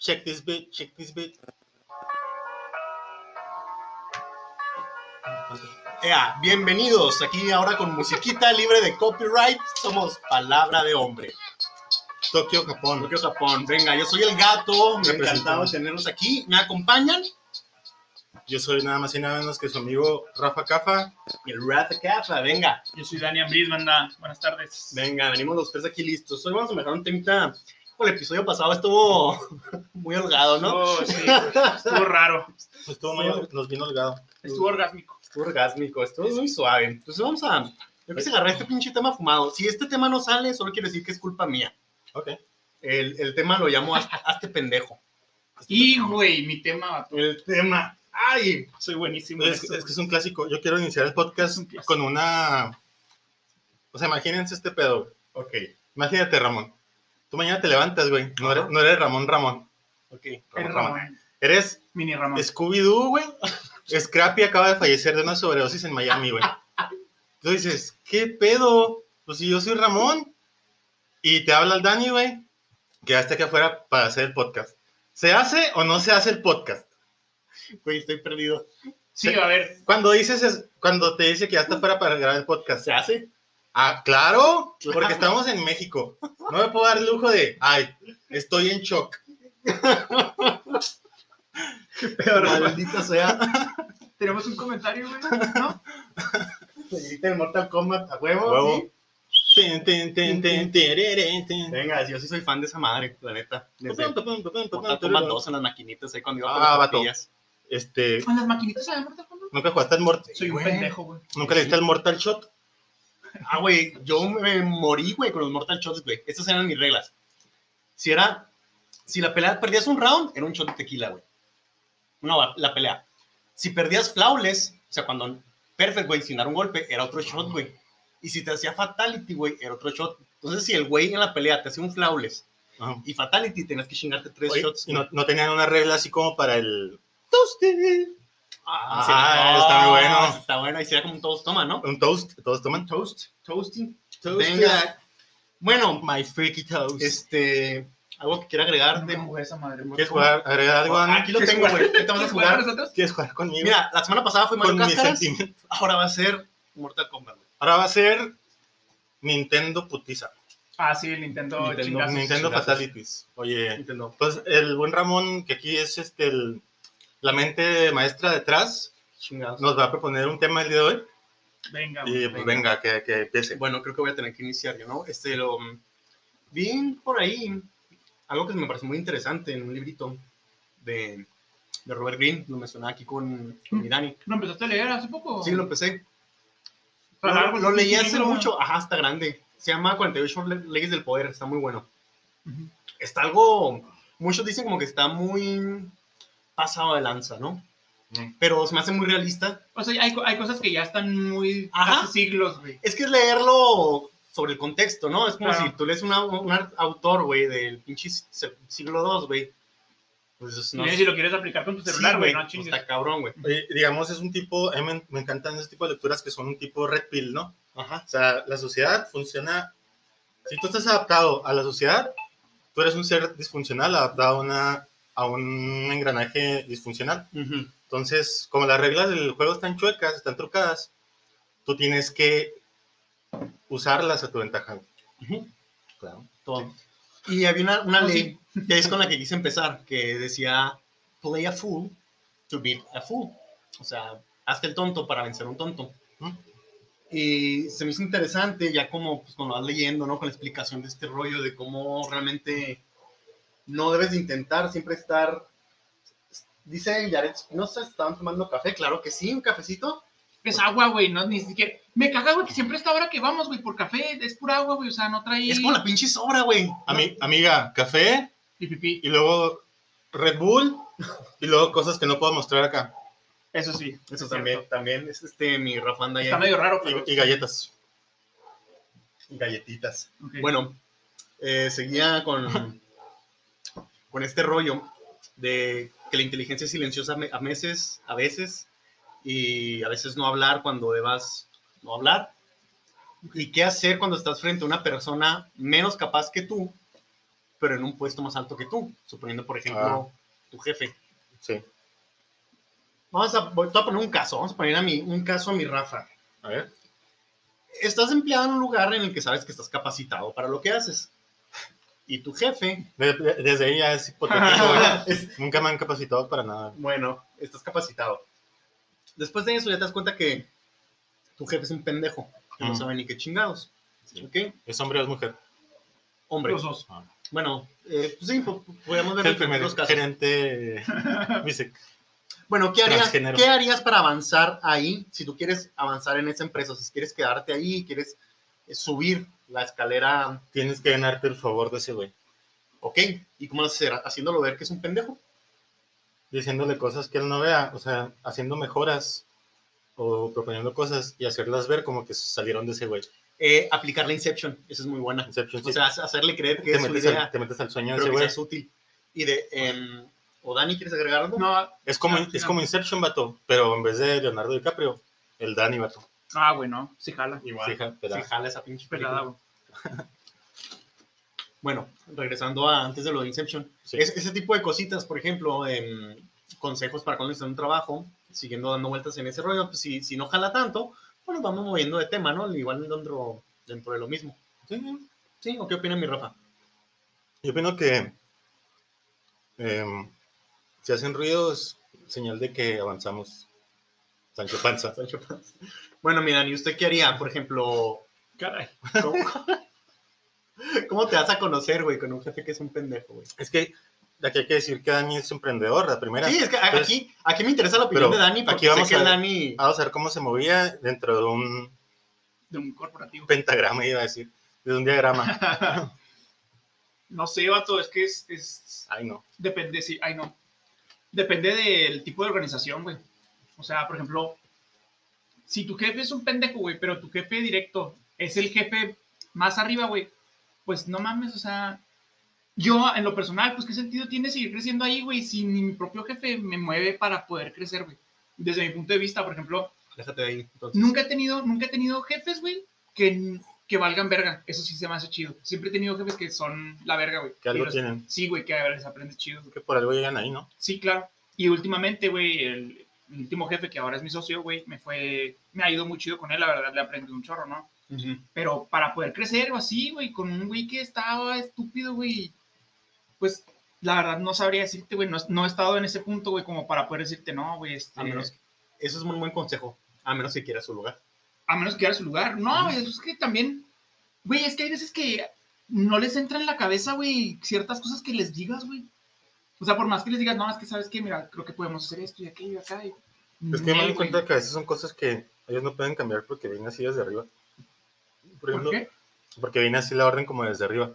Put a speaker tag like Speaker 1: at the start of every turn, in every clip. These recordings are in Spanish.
Speaker 1: Check this bit, check this bit. Ea, bienvenidos aquí ahora con musiquita libre de copyright. Somos Palabra de Hombre.
Speaker 2: Tokio, Japón.
Speaker 1: Tokio, Japón. Venga, yo soy el gato. Me
Speaker 2: Representamos.
Speaker 1: encantado de tenerlos aquí. ¿Me acompañan?
Speaker 2: Yo soy nada más y nada menos que su amigo Rafa Cafa.
Speaker 1: El Rat Cafa. Venga,
Speaker 3: Yo soy Dani Ambris, banda. Buenas tardes.
Speaker 1: venga, venimos los tres aquí listos. Hoy vamos a mejorar un temita. El episodio pasado estuvo muy holgado, ¿no?
Speaker 3: Estuvo, sí, estuvo raro.
Speaker 2: Estuvo muy, nos vino holgado.
Speaker 3: Estuvo orgásmico.
Speaker 1: Estuvo orgásmico, estuvo muy suave. Entonces vamos a. Yo quise agarrar este pinche tema fumado. Si este tema no sale, solo quiere decir que es culpa mía.
Speaker 2: Ok.
Speaker 1: El, el tema lo llamo Hazte, hazte pendejo.
Speaker 3: Y, güey, mi tema.
Speaker 1: El tema. ¡Ay!
Speaker 3: Soy buenísimo. en
Speaker 2: Es, que es un clásico. Yo quiero iniciar el podcast
Speaker 3: un
Speaker 2: con una. O sea, imagínense este pedo.
Speaker 1: Ok,
Speaker 2: Imagínate, Ramón. Tú mañana te levantas, güey. No eres,
Speaker 1: Ajá.
Speaker 2: no eres Ramón Ramón.
Speaker 1: ok.
Speaker 3: Eres
Speaker 2: Ramón.
Speaker 3: Ramón.
Speaker 2: Eres
Speaker 3: Mini Ramón.
Speaker 2: Scooby-Doo, güey. Scrappy acaba de fallecer de una sobredosis en Miami, güey. Tú dices, ¿qué pedo? Pues si yo soy Ramón. Y te habla el Dani, güey. Quedaste aquí afuera para hacer el podcast. ¿Se hace o no se hace el podcast?
Speaker 1: Güey, estoy perdido.
Speaker 3: Sí, a ver.
Speaker 2: Cuando dices, es- cuando te dice que ya está afuera para grabar el podcast.
Speaker 1: ¿Se hace?
Speaker 2: Ah, claro,
Speaker 1: Claro.
Speaker 2: porque estamos en México. No me puedo dar el lujo de, ay, estoy en shock.
Speaker 1: Maldita sea.
Speaker 3: Tenemos un comentario, güey. ¿No?
Speaker 1: Se grita el Mortal Kombat a huevo.
Speaker 2: Huevo.
Speaker 1: ¿sí?
Speaker 2: Tin, tirere, tin.
Speaker 1: Venga, yo sí soy fan de esa madre, la neta. Desde Mortal Kombat
Speaker 2: pum.
Speaker 1: 2 en las maquinitas, ahí cuando iba
Speaker 2: Ah,
Speaker 1: por las
Speaker 2: vato.
Speaker 1: tortillas.
Speaker 2: Este,
Speaker 3: ¿Con las maquinitas de Mortal Kombat?
Speaker 2: nunca jugaste al Mortal.
Speaker 3: Soy un pendejo, güey.
Speaker 2: Nunca le diste al Mortal Shot.
Speaker 1: Ah, güey, yo me morí, güey, con los Mortal Shots, güey. Estas eran mis reglas. Si era, si la pelea perdías un round, era un shot de tequila, güey. No, la pelea. Si perdías flawless, o sea, cuando perfect, güey, sin dar un golpe, era otro shot, güey. Y si te hacía fatality, güey, era otro shot. Entonces, si el güey en la pelea te hacía un flawless
Speaker 2: Ajá.
Speaker 1: y fatality, tenías que chingarte tres
Speaker 2: Oye,
Speaker 1: shots.
Speaker 2: y no, no tenían una regla así como para el toasted.
Speaker 1: Ah,
Speaker 2: Ah, está muy bueno.
Speaker 1: Está bueno, y sería como un toma, ¿no?
Speaker 2: Un toast, todos toman.
Speaker 1: Toast, toasting.
Speaker 2: Toasted.
Speaker 1: Venga. Bueno,
Speaker 2: My freaky toast.
Speaker 1: este, algo que quiera agregar de
Speaker 3: No esa madre.
Speaker 2: ¿Quieres jugar, agregar algo, Dani?
Speaker 1: Aquí lo tengo, güey. ¿Qué te vas a
Speaker 3: ¿Quieres jugar nosotros?
Speaker 2: ¿Quieres jugar conmigo?
Speaker 1: Mira, la semana pasada fue Mario
Speaker 2: con mis
Speaker 1: Cáscaras.
Speaker 2: sentimientos.
Speaker 1: Ahora va a ser Mortal Kombat, güey.
Speaker 2: Ahora va a ser Nintendo putiza.
Speaker 3: Ah, sí, el Nintendo,
Speaker 1: Nintendo-
Speaker 3: chingazos.
Speaker 2: Nintendo
Speaker 1: chingazos.
Speaker 2: Fatalities. Oye,
Speaker 1: Nintendo.
Speaker 2: pues el buen Ramón, que aquí es este el- la mente maestra detrás,
Speaker 1: Chingados.
Speaker 2: nos va a proponer un tema el día de hoy.
Speaker 3: Venga,
Speaker 2: Y pues venga, que, que empiece.
Speaker 1: Bueno, creo que voy a tener que iniciar yo, ¿no? Este, lo vi por ahí algo que me pareció muy interesante en un librito de, de Robert Greene, lo mencionaba aquí con, con mi Dani.
Speaker 3: ¿Lo empezaste a leer hace poco?
Speaker 1: Sí, lo empecé. Lo, leí hace
Speaker 3: libro.
Speaker 1: mucho, ajá, está grande. Se llama 48 Le- leyes del poder, está muy bueno.
Speaker 3: Ujú.
Speaker 1: Está algo, muchos dicen como que está muy pasado de lanza, ¿no?
Speaker 2: Mm.
Speaker 1: Pero se me hace muy realista.
Speaker 3: O sea, hay, hay cosas que ya están muy
Speaker 1: Ajá.
Speaker 3: hace siglos, güey.
Speaker 1: Es que es leerlo sobre el contexto, ¿no? Es como
Speaker 3: Claro.
Speaker 1: si tú lees una- un autor, güey, del pinche si- siglo II, güey. Pues no
Speaker 3: si lo quieres aplicar con tu
Speaker 1: Sí,
Speaker 3: celular, güey, no
Speaker 1: pues,
Speaker 3: chingues.
Speaker 1: está cabrón, güey.
Speaker 2: Digamos, es un tipo, a mí me, me encantan ese tipo de lecturas que son un tipo red pill, ¿no?
Speaker 1: Ajá.
Speaker 2: O sea, la sociedad funciona. Si tú estás adaptado a la sociedad, tú eres un ser disfuncional adaptado a, una, a un engranaje disfuncional. Entonces, como las reglas del juego están chuecas, están trucadas, tú tienes que usarlas a tu ventaja.
Speaker 1: Ujú.
Speaker 2: Claro.
Speaker 1: Todo. Y había una, una
Speaker 3: Oh,
Speaker 1: ley que es con la que quise empezar, que decía, play a fool to beat a fool. O sea, hazte el tonto para vencer a un tonto.
Speaker 2: ¿Mm?
Speaker 1: Y se me hizo interesante ya como pues, cuando vas leyendo, ¿no? Con la explicación de este rollo de cómo realmente no debes de intentar siempre estar... Dice Jared, no sé, estaban tomando café, claro que sí, un cafecito.
Speaker 3: Es agua, güey, no, ni siquiera. Me caga, güey, que siempre esta hora que vamos, güey, por café, es pura agua, güey, o sea, no trae.
Speaker 1: Es como la pinche sobra, güey.
Speaker 2: Ami- amiga, café
Speaker 3: Y pipí.
Speaker 2: y luego Red Bull y luego cosas que no puedo mostrar acá.
Speaker 3: Eso sí.
Speaker 1: Eso
Speaker 3: es
Speaker 1: también,
Speaker 3: cierto.
Speaker 1: también es este, mi Rafanda
Speaker 3: Está
Speaker 1: ya.
Speaker 3: medio raro, pero.
Speaker 2: Y, y galletas. Y galletitas.
Speaker 1: Bueno, eh, seguía con, con este rollo de que la inteligencia es silenciosa a me- a veces, a veces, y a veces no hablar cuando debas no hablar. Y qué hacer cuando estás frente a una persona menos capaz que tú pero en un puesto más alto que tú, suponiendo, por ejemplo, tu jefe.
Speaker 2: Sí.
Speaker 1: Vamos a, voy a poner un caso, vamos a poner a mi, un caso a mi Rafa.
Speaker 2: A ver.
Speaker 1: Estás empleado en un lugar en el que sabes que estás capacitado para lo que haces. Y tu jefe,
Speaker 2: De- de- desde ahí ya es hipotético. Nunca me han capacitado para nada.
Speaker 1: bueno, estás capacitado. Después de eso ya te das cuenta que tu jefe es un pendejo, que no sabe ni qué chingados.
Speaker 2: Sí.
Speaker 1: ¿Ok?
Speaker 2: ¿Es hombre o es mujer?
Speaker 1: Hombre.
Speaker 3: Los dos.
Speaker 1: Bueno, eh, pues sí, po- podemos ver
Speaker 2: El primer
Speaker 1: los casos.
Speaker 2: gerente
Speaker 1: Bueno, ¿qué harías. ¿qué harías para avanzar ahí si tú quieres avanzar en esa empresa? Si quieres quedarte ahí, quieres subir la escalera,
Speaker 2: Tienes que ganarte el favor de ese güey.
Speaker 1: ok. ¿Y cómo lo hacer? Haciéndolo ver que es un pendejo.
Speaker 2: Diciéndole cosas que él no vea. O sea, haciendo mejoras o proponiendo cosas y hacerlas ver como que salieron de ese güey.
Speaker 1: Eh, aplicar la Inception, esa es muy buena.
Speaker 2: Inception,
Speaker 1: O sea, hacerle creer que
Speaker 2: te,
Speaker 1: es su
Speaker 2: metes
Speaker 1: idea,
Speaker 2: al, te metes al sueño de ese güey.
Speaker 1: sea útil. Y de, em, ¿o Dani quieres agregar algo?
Speaker 3: No,
Speaker 2: Es como, es
Speaker 3: no.
Speaker 2: como Inception, vato. Pero en vez de Leonardo DiCaprio, el Danny, vato.
Speaker 3: Ah, bueno, sí jala.
Speaker 1: Igual. Sí, jala esa pinche
Speaker 3: Pelada,
Speaker 1: película.
Speaker 3: güey.
Speaker 1: Bueno, regresando a antes de lo de Inception.
Speaker 2: Sí.
Speaker 1: Es- ese tipo de cositas, por ejemplo, em, consejos para cuando estás en un trabajo, siguiendo dando vueltas en ese rollo, pues si, si no jala tanto, pues nos vamos moviendo de tema, ¿no? Igual dentro, dentro de lo mismo.
Speaker 2: Sí,
Speaker 1: ¿Sí? ¿O qué opina mi Rafa?
Speaker 2: Yo opino que em, si hacen ruidos, señal de que avanzamos. Sancho Panza.
Speaker 1: Sancho Panza. Bueno, mira, ¿y usted qué haría? Por ejemplo,
Speaker 3: Caray.
Speaker 1: ¿cómo, cómo te vas a conocer, güey, con un jefe que es un pendejo, güey?
Speaker 2: Es que aquí hay que decir que Dani es emprendedor, la primera.
Speaker 1: Sí, es que
Speaker 2: Entonces,
Speaker 1: aquí, aquí me interesa la opinión
Speaker 2: pero
Speaker 1: de Dani, porque
Speaker 2: aquí
Speaker 1: sé
Speaker 2: vamos
Speaker 1: que
Speaker 2: a
Speaker 1: Dani...
Speaker 2: Vamos a ver cómo se movía dentro de un
Speaker 3: De un corporativo.
Speaker 2: pentagrama, iba a decir. De un diagrama.
Speaker 3: No sé, vato, es que es, es
Speaker 2: Ay, no.
Speaker 3: Depende, sí, ay no. Depende del tipo de organización, güey. O sea, por ejemplo, si tu jefe es un pendejo, güey, pero tu jefe directo es el jefe más arriba, güey, pues no mames, o sea, yo en lo personal, pues qué sentido tiene seguir creciendo ahí, güey, si ni mi propio jefe me mueve para poder crecer, güey. Desde mi punto de vista, por ejemplo,
Speaker 1: Déjate de ahí, entonces.
Speaker 3: nunca he tenido, nunca he tenido jefes, güey, que, que valgan verga. Eso sí se me hace chido. Siempre he tenido jefes que son la verga, güey.
Speaker 2: Que algo
Speaker 3: los-
Speaker 2: tienen.
Speaker 3: Sí, güey, que a ver, les aprendes chido.
Speaker 2: Que por algo llegan ahí, ¿no?
Speaker 3: Sí, claro. Y últimamente, güey, el, el último jefe que ahora es mi socio, güey, me fue, me ha ido muy chido con él, la verdad, le aprendí un chorro, ¿no?
Speaker 1: Ujú.
Speaker 3: Pero para poder crecer o así, güey, con un güey que estaba estúpido, güey, pues la verdad no sabría decirte, güey, no, no he estado en ese punto, güey, como para poder decirte, no, güey, este,
Speaker 1: A menos, eso es muy buen consejo, a menos que quieras su lugar.
Speaker 3: a menos que a su lugar. No, güey, es que también, güey, es que hay veces que no les entra en la cabeza, güey, ciertas cosas que les digas, güey. O sea, por más que les digas, no, es que sabes que, mira, creo que podemos hacer esto y aquello y acá. y-
Speaker 2: Es que me doy cuenta que a veces son cosas que ellos no pueden cambiar porque vienen así desde arriba. Por
Speaker 3: ¿Por
Speaker 2: ejemplo,
Speaker 3: qué?
Speaker 2: porque viene así la orden como desde arriba.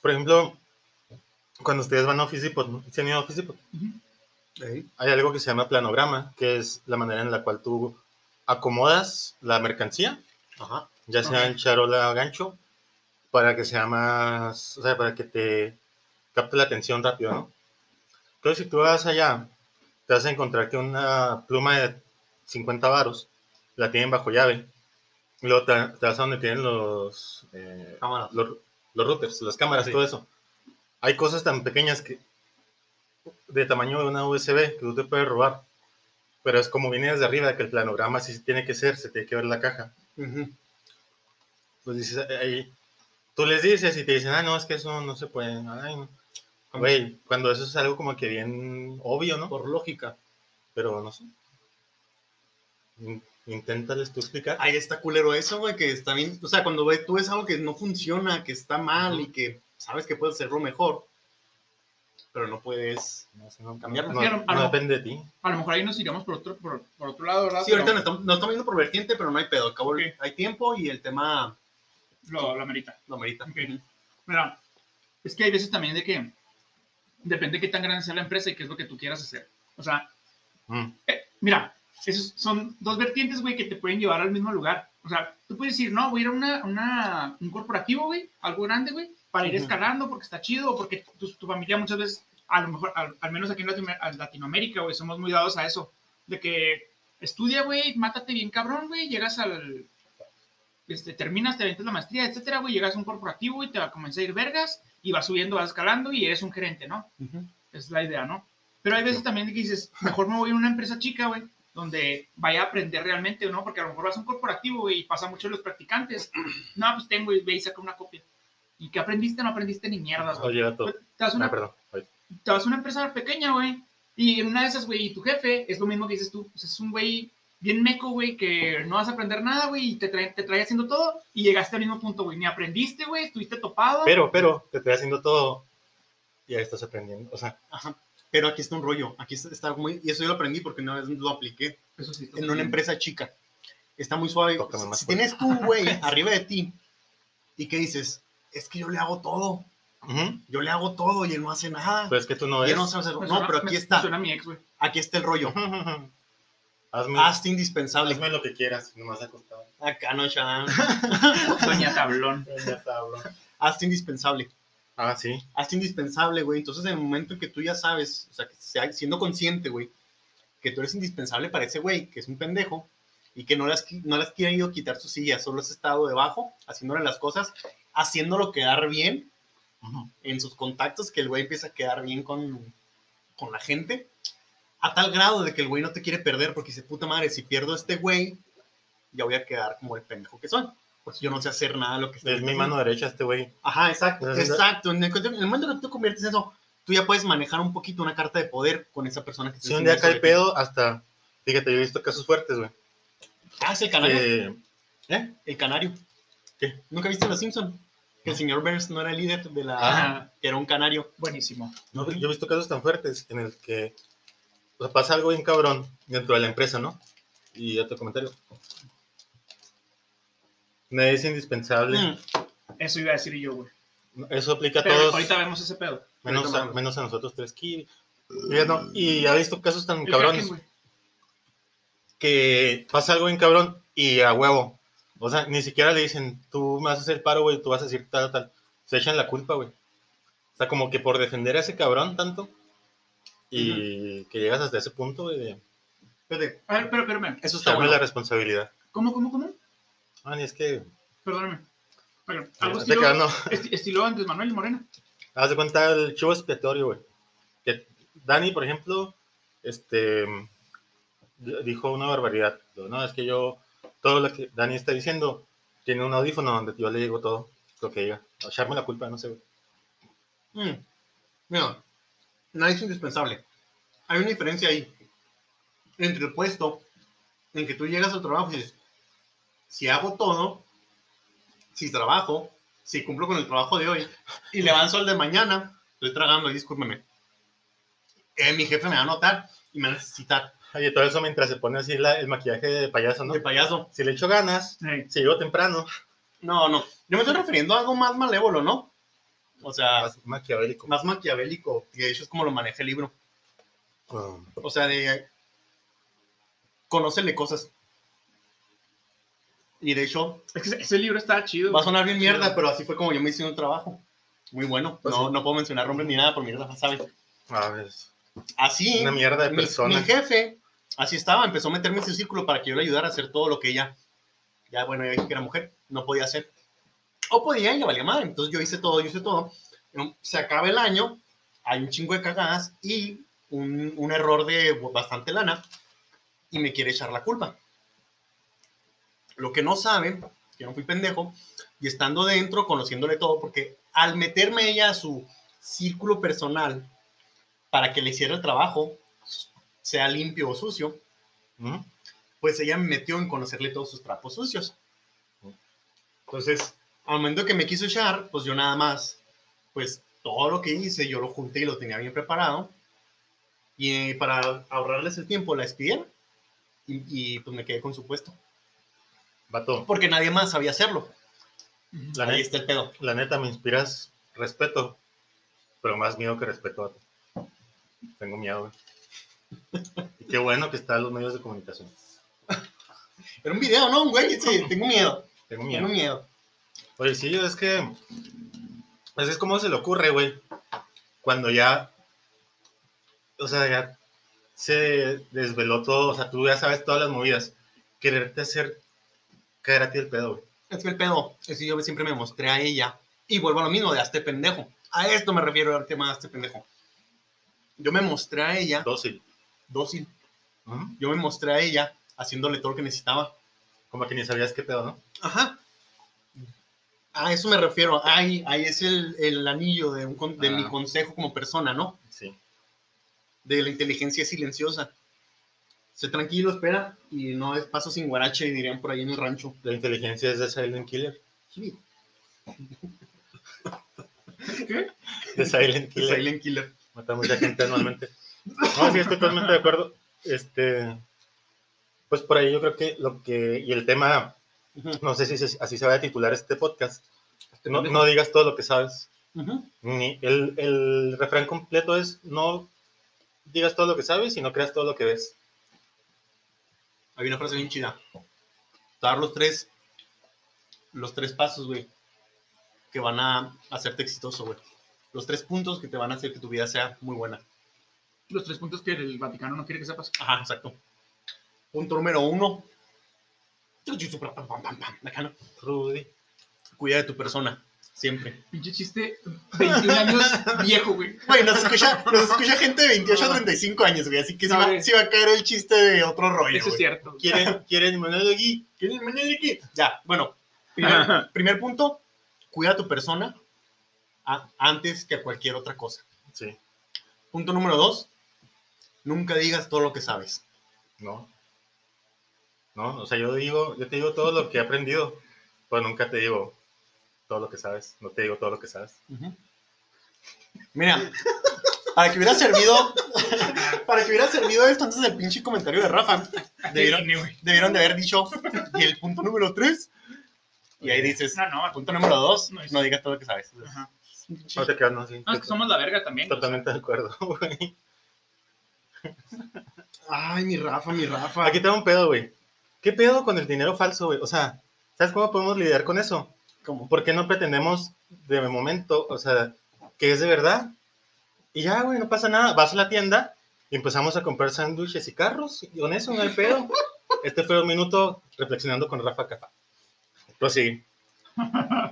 Speaker 2: Por ejemplo, cuando ustedes van a Office Depot, ¿no? ¿Sí han ido a Office Depot?
Speaker 3: Ujú.
Speaker 2: Hay algo que se llama planograma, que es la manera en la cual tú acomodas la mercancía,
Speaker 1: Ajá.
Speaker 2: ya sea en charola o gancho, para que sea más, o sea, para que te capte la atención rápido, ¿no? Entonces, si tú vas allá, te vas a encontrar que una pluma de 50 varos la tienen bajo llave. Luego te, te vas a donde tienen los, eh, los, los routers, las cámaras,
Speaker 1: Sí.
Speaker 2: todo eso. Hay cosas tan pequeñas que de tamaño de una USB que tú te puedes robar. Pero es como viene desde arriba, que el planograma así tiene que ser, se tiene que ver la caja.
Speaker 1: Ujú.
Speaker 2: Pues dices, ahí, tú les dices y te dicen, ah, no, es que eso no se puede. Ay, no. Güey, cuando eso es algo como que bien obvio, ¿no?
Speaker 1: Por lógica.
Speaker 2: Pero no sé. In- Inténtales tú explicar.
Speaker 1: Ahí está culero eso, güey, que está bien. O sea, cuando ve- tú ves algo que no funciona, que está mal y que sabes que puedes hacerlo mejor, pero no puedes.
Speaker 2: No, sé, no,
Speaker 1: cambiarlo.
Speaker 2: no- no
Speaker 3: lo-
Speaker 2: depende de ti.
Speaker 3: A lo mejor ahí nos iríamos por otro, por, por otro lado, ¿verdad?
Speaker 1: Sí, ahorita
Speaker 3: Pero
Speaker 1: nos estamos, nos estamos viendo por vertiente, pero no hay pedo. Acabo,
Speaker 3: Ok.
Speaker 1: Hay tiempo y el tema
Speaker 3: Lo, lo amerita.
Speaker 1: lo amerita.
Speaker 3: Ok. Mira, es que hay veces también de que depende de qué tan grande sea la empresa y qué es lo que tú quieras hacer. O sea,
Speaker 2: Mm,
Speaker 3: eh, mira, esos son dos vertientes, güey, que te pueden llevar al mismo lugar. O sea, tú puedes decir, no, voy a ir a una, una- un corporativo, güey, algo grande, güey, para ir escalando porque está chido, o porque tu, tu familia muchas veces, a lo mejor, al, al menos aquí en Latino- Latinoamérica, güey, somos muy dados a eso. De que estudia, güey, mátate bien cabrón, güey, llegas al... Este, terminas, te aventas la maestría, etcétera, güey, llegas a un corporativo y te va a comenzar a ir vergas y vas subiendo, vas escalando y eres un gerente, ¿no?
Speaker 1: Ujú.
Speaker 3: Es la idea, ¿no? Pero hay veces también que dices, mejor me voy a una empresa chica, güey, donde vaya a aprender realmente, ¿no? Porque a lo mejor vas a un corporativo, güey, y pasa mucho en los practicantes. No, pues tengo y ve y saca una copia. ¿Y qué aprendiste? No aprendiste ni mierdas, güey.
Speaker 2: Oye, gato.
Speaker 3: Te vas a una,
Speaker 2: Ah, perdón. Oye.
Speaker 3: te vas a una empresa pequeña, güey, y en una de esas, güey, y tu jefe es lo mismo que dices tú, pues es un güey bien meco, güey, que no vas a aprender nada, güey, y te trae, te trae haciendo todo, y llegaste al mismo punto, güey, ni aprendiste, güey, estuviste topado.
Speaker 2: Pero, pero, te estoy haciendo todo y ahí estás aprendiendo. O sea,
Speaker 1: Ajá. Pero aquí está un rollo. Aquí está, está muy. Y eso yo lo aprendí porque una vez lo apliqué
Speaker 3: Eso sí,
Speaker 1: en
Speaker 3: muy
Speaker 1: una
Speaker 3: bien.
Speaker 1: empresa chica. Está muy suave.
Speaker 2: Tócame más
Speaker 1: Si
Speaker 2: fuerte.
Speaker 1: tienes tú, güey, arriba de ti, y que dices, es que yo le hago todo.
Speaker 2: ujú,
Speaker 1: Yo le hago todo y él no hace nada.
Speaker 2: pero es que tú no
Speaker 1: Y
Speaker 2: ves.
Speaker 1: él no sabe hacerlo.
Speaker 3: Me
Speaker 1: No, pero aquí está.
Speaker 3: me suena a mi ex, güey.
Speaker 1: Aquí está el rollo.
Speaker 2: hazme,
Speaker 1: Hazte indispensable.
Speaker 2: hazme lo que quieras, nomás acostado.
Speaker 1: Acá no, Shan.
Speaker 3: Doña Tablón.
Speaker 2: Está, bro.
Speaker 1: Hazte indispensable.
Speaker 2: Ah, sí.
Speaker 1: hazte indispensable, güey. Entonces, en el momento en que tú ya sabes, o sea, que sea- siendo consciente, güey, que tú eres indispensable para ese güey, que es un pendejo, y que no le has, qui- no le has querido quitar su silla, solo has estado debajo, haciéndole las cosas, haciéndolo quedar bien
Speaker 2: Ujú.
Speaker 1: en sus contactos, que el güey empieza a quedar bien con, con la gente, a tal grado de que el güey no te quiere perder, porque dice, puta madre, si pierdo a este güey, ya voy a quedar como el pendejo que soy. Porque yo no sé hacer nada de lo que estoy
Speaker 2: Es mi
Speaker 1: haciendo".
Speaker 2: mano derecha este güey.
Speaker 1: Ajá, exacto,
Speaker 2: Pues, es-
Speaker 1: exacto. En el, en el momento que tú conviertes eso, tú ya puedes manejar un poquito una carta de poder con esa persona que
Speaker 2: Si un día cae el pedo, hasta. Fíjate, yo he visto casos fuertes, güey.
Speaker 1: Ah, es el canario.
Speaker 2: que- ¿Eh?
Speaker 1: El canario.
Speaker 2: ¿Qué?
Speaker 1: ¿Nunca viste Los Simpson? Que el señor Burns no era el líder de la...
Speaker 3: Ajá.
Speaker 1: que era un canario.
Speaker 3: Buenísimo.
Speaker 2: No, yo he visto casos tan fuertes en el que o sea, pasa algo bien cabrón dentro de la empresa, ¿no? Y otro comentario. Nadie es indispensable.
Speaker 1: Mm,
Speaker 3: Eso iba a decir yo, güey.
Speaker 2: Eso aplica a
Speaker 3: Pero
Speaker 2: todos,
Speaker 3: ahorita vemos ese pedo.
Speaker 2: menos, a,
Speaker 1: vemos.
Speaker 2: menos a nosotros tres. Y, ya no- y ha visto casos tan
Speaker 3: El
Speaker 2: cabrones que pasa algo bien cabrón y a huevo. O sea, ni siquiera le dicen, tú me vas a hacer el paro, güey, tú vas a decir tal, tal. Se echan la culpa, güey. O sea, como que por defender a ese cabrón tanto y que llegas hasta ese punto, güey, de
Speaker 1: espérate,
Speaker 3: A ver, pero, pero, espérame.
Speaker 1: eso está bueno.
Speaker 2: la responsabilidad.
Speaker 3: ¿Cómo, cómo, cómo?
Speaker 2: Ah, ni es que
Speaker 3: Perdóname. Bueno, algo
Speaker 2: te
Speaker 3: estilo,
Speaker 2: no.
Speaker 3: esti- estilo Andrés Manuel y Morena.
Speaker 2: Haz de cuenta el chivo expiatorio, güey. Que Dani, por ejemplo, este dijo una barbaridad. No, es que yo, todo lo que Dani está diciendo, tiene un audífono donde yo le digo todo lo que diga. O echarme la culpa, no sé, güey.
Speaker 1: Mm, Mira, nadie es indispensable. Hay una diferencia ahí entre el puesto en que tú llegas al trabajo y dices, si hago todo, si trabajo, si cumplo con el trabajo de hoy y le avanzo al de mañana, estoy tragando, discúlpeme. Eh, mi jefe me va a notar y me va a necesitar
Speaker 2: Oye, todo eso mientras se pone así la- el maquillaje de payaso, ¿no?
Speaker 1: de payaso.
Speaker 2: Si le echo ganas,
Speaker 3: Hey,
Speaker 2: si llego temprano,
Speaker 1: No, no. Yo me estoy refiriendo a algo más malévolo, ¿no? O sea,
Speaker 2: más maquiavélico.
Speaker 1: más maquiavélico. Y de hecho es como lo maneja el libro.
Speaker 2: Um,
Speaker 1: O sea, de. Conócele cosas. Y de hecho,
Speaker 3: Es que ese libro está chido.
Speaker 1: va a sonar bien mierda,
Speaker 3: Chido.
Speaker 1: pero así fue como yo me hice un trabajo. Muy bueno.
Speaker 2: Pues
Speaker 1: no,
Speaker 2: sí.
Speaker 1: no puedo mencionar nombres ni nada por mierda, ¿sabes?
Speaker 2: a ver,
Speaker 1: Así.
Speaker 2: una mierda de
Speaker 1: mi,
Speaker 2: persona.
Speaker 1: mi jefe, así estaba, empezó a meterme en ese círculo para que yo le ayudara a hacer todo lo que ella. Ya, bueno, ya dije que era mujer, no podía hacer. O podía y le valía madre. Entonces yo hice todo, yo hice todo. Pero Se acaba el año, hay un chingo de cagadas y un, un error de bastante lana y me quiere echar la culpa. Lo que no sabe, que no fui pendejo, y estando dentro, conociéndole todo, porque al meterme ella a su círculo personal para que le hiciera el trabajo, sea limpio o sucio, pues ella me metió en conocerle todos sus trapos sucios. Entonces, al momento que me quiso echar, pues yo nada más, pues todo lo que hice, yo lo junté y lo tenía bien preparado. Y eh, para ahorrarles el tiempo, la despidieron. Y, y, pues me quedé con su puesto.
Speaker 2: Vato,
Speaker 1: Porque nadie más sabía hacerlo.
Speaker 2: La,
Speaker 1: Ahí
Speaker 2: neta,
Speaker 1: está el pedo.
Speaker 2: la neta me inspiras respeto, pero más miedo que respeto. Tengo miedo, güey. Y qué bueno que están los medios de comunicación.
Speaker 1: Era un video, ¿no? Güey, sí, tengo miedo.
Speaker 2: Tengo miedo.
Speaker 1: Tengo miedo.
Speaker 2: Oye, sí, es que. Pues es como se le ocurre, güey. Cuando ya. O sea, ya se desveló todo. O sea, tú ya sabes todas las movidas. Quererte hacer caer a ti el pedo, güey.
Speaker 1: Es que el pedo es que yo siempre me mostré a ella. Y vuelvo a lo mismo de a este pendejo. A esto me refiero al tema de este pendejo. Yo me mostré a ella,
Speaker 2: Dócil.
Speaker 1: dócil, yo me mostré a ella haciéndole todo lo que necesitaba.
Speaker 2: Como que ni sabías qué pedo, ¿no?
Speaker 1: Ajá. A eso me refiero. Ahí, ahí es el, el anillo de, un de
Speaker 2: Ah.
Speaker 1: mi consejo como persona, ¿no?
Speaker 2: Sí.
Speaker 1: De la inteligencia silenciosa. Sé tranquilo, espera, y no es paso sin guarache, dirían por ahí en el rancho.
Speaker 2: La inteligencia es de Silent Killer.
Speaker 1: Sí,
Speaker 3: ¿Qué?
Speaker 2: De Silent Killer.
Speaker 1: Silent Killer.
Speaker 2: Mata a mucha gente anualmente. No, sí, estoy totalmente de acuerdo. Este, pues por ahí yo creo que lo que, y el tema, No sé si se- así se va a titular este podcast,
Speaker 1: Este
Speaker 2: no, digas todo lo que sabes. Ni, el, el refrán completo es no digas todo lo que sabes y no creas todo lo que ves.
Speaker 1: Hay una frase bien chida. Dar los tres, los tres pasos, güey, que van a hacerte exitoso, güey. Los tres puntos que te van a hacer que tu vida sea muy buena.
Speaker 3: Los tres puntos que el Vaticano no quiere que sepas.
Speaker 1: Ajá, exacto. Punto número uno. Acá no.
Speaker 2: Rudy.
Speaker 1: Cuida de tu persona, siempre.
Speaker 3: Pinche chiste, 21 años viejo, güey.
Speaker 1: Güey, nos escucha, nos escucha gente de 28 a 35 años, güey, así que sí, va,
Speaker 3: güey.
Speaker 1: sí va a caer el chiste de otro rollo,
Speaker 3: Eso es
Speaker 1: güey.
Speaker 3: cierto.
Speaker 2: ¿Quieren, ¿quieren monólogo?
Speaker 1: ¿Quieren venir aquí? Ya, bueno. Primer, primer punto, cuida a tu persona a- antes que a cualquier otra cosa.
Speaker 2: Sí,
Speaker 1: Punto número dos, nunca digas todo lo que sabes.
Speaker 2: no. No, o sea, yo digo, yo te digo todo lo que he aprendido, pero nunca te digo todo lo que sabes. No te digo todo lo que sabes.
Speaker 1: Mira, para que hubiera servido, para que hubiera servido esto antes del pinche comentario de Rafa, debieron, debieron de haber dicho, y el punto número tres, y ahí dices,
Speaker 3: No, no,
Speaker 1: punto número dos,
Speaker 3: No es-
Speaker 1: no digas todo lo que sabes.
Speaker 3: Ajá.
Speaker 2: No te quedas, no, sí.
Speaker 3: No, es que somos la verga también.
Speaker 2: Totalmente de acuerdo, güey.
Speaker 1: Ay, mi Rafa, mi Rafa.
Speaker 2: Aquí tengo un pedo, güey. ¿Qué pedo con el dinero falso, güey? O sea, ¿sabes cómo podemos lidiar con eso?
Speaker 1: ¿Cómo?
Speaker 2: ¿Por qué no pretendemos de momento, o sea, que es de verdad? Y ya, güey, no pasa nada. Vas a la tienda y empezamos a comprar sándwiches y carros. Y con eso no hay pedo. Este fue un minuto reflexionando con Rafa Cafá. Pues sí.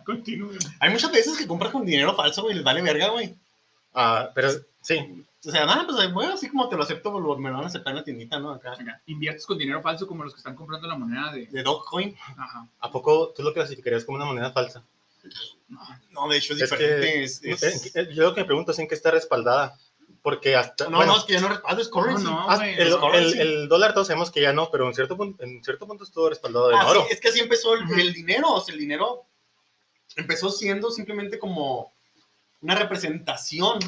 Speaker 3: Continúe.
Speaker 1: Hay muchas veces que compras con dinero falso, güey, les vale verga, güey.
Speaker 2: Ah, pero sí,
Speaker 1: O sea, nada, pues bueno, así como te lo acepto, me lo van a aceptar en la tiendita, ¿no? Acá.
Speaker 3: Acá, Inviertes con dinero falso como los que están comprando la moneda de.
Speaker 1: De Dogecoin.
Speaker 3: Ajá.
Speaker 2: ¿a poco tú lo clasificarías como una moneda falsa?
Speaker 3: No.
Speaker 1: No, de hecho es
Speaker 2: Es
Speaker 1: diferente.
Speaker 2: que-
Speaker 1: es- es-
Speaker 2: Yo lo que me pregunto es en qué está respaldada. Porque hasta.
Speaker 1: No,
Speaker 2: bueno,
Speaker 1: no, es que ya no respaldo, es currency.
Speaker 3: No,
Speaker 2: Ah,
Speaker 3: güey,
Speaker 2: el,
Speaker 1: currency.
Speaker 2: el- el dólar todos sabemos que ya no, pero en cierto punto, en cierto punto estuvo respaldado en
Speaker 1: Ah, sí,
Speaker 2: oro.
Speaker 1: es que así empezó el, el dinero. O sea, el dinero empezó siendo simplemente como una representación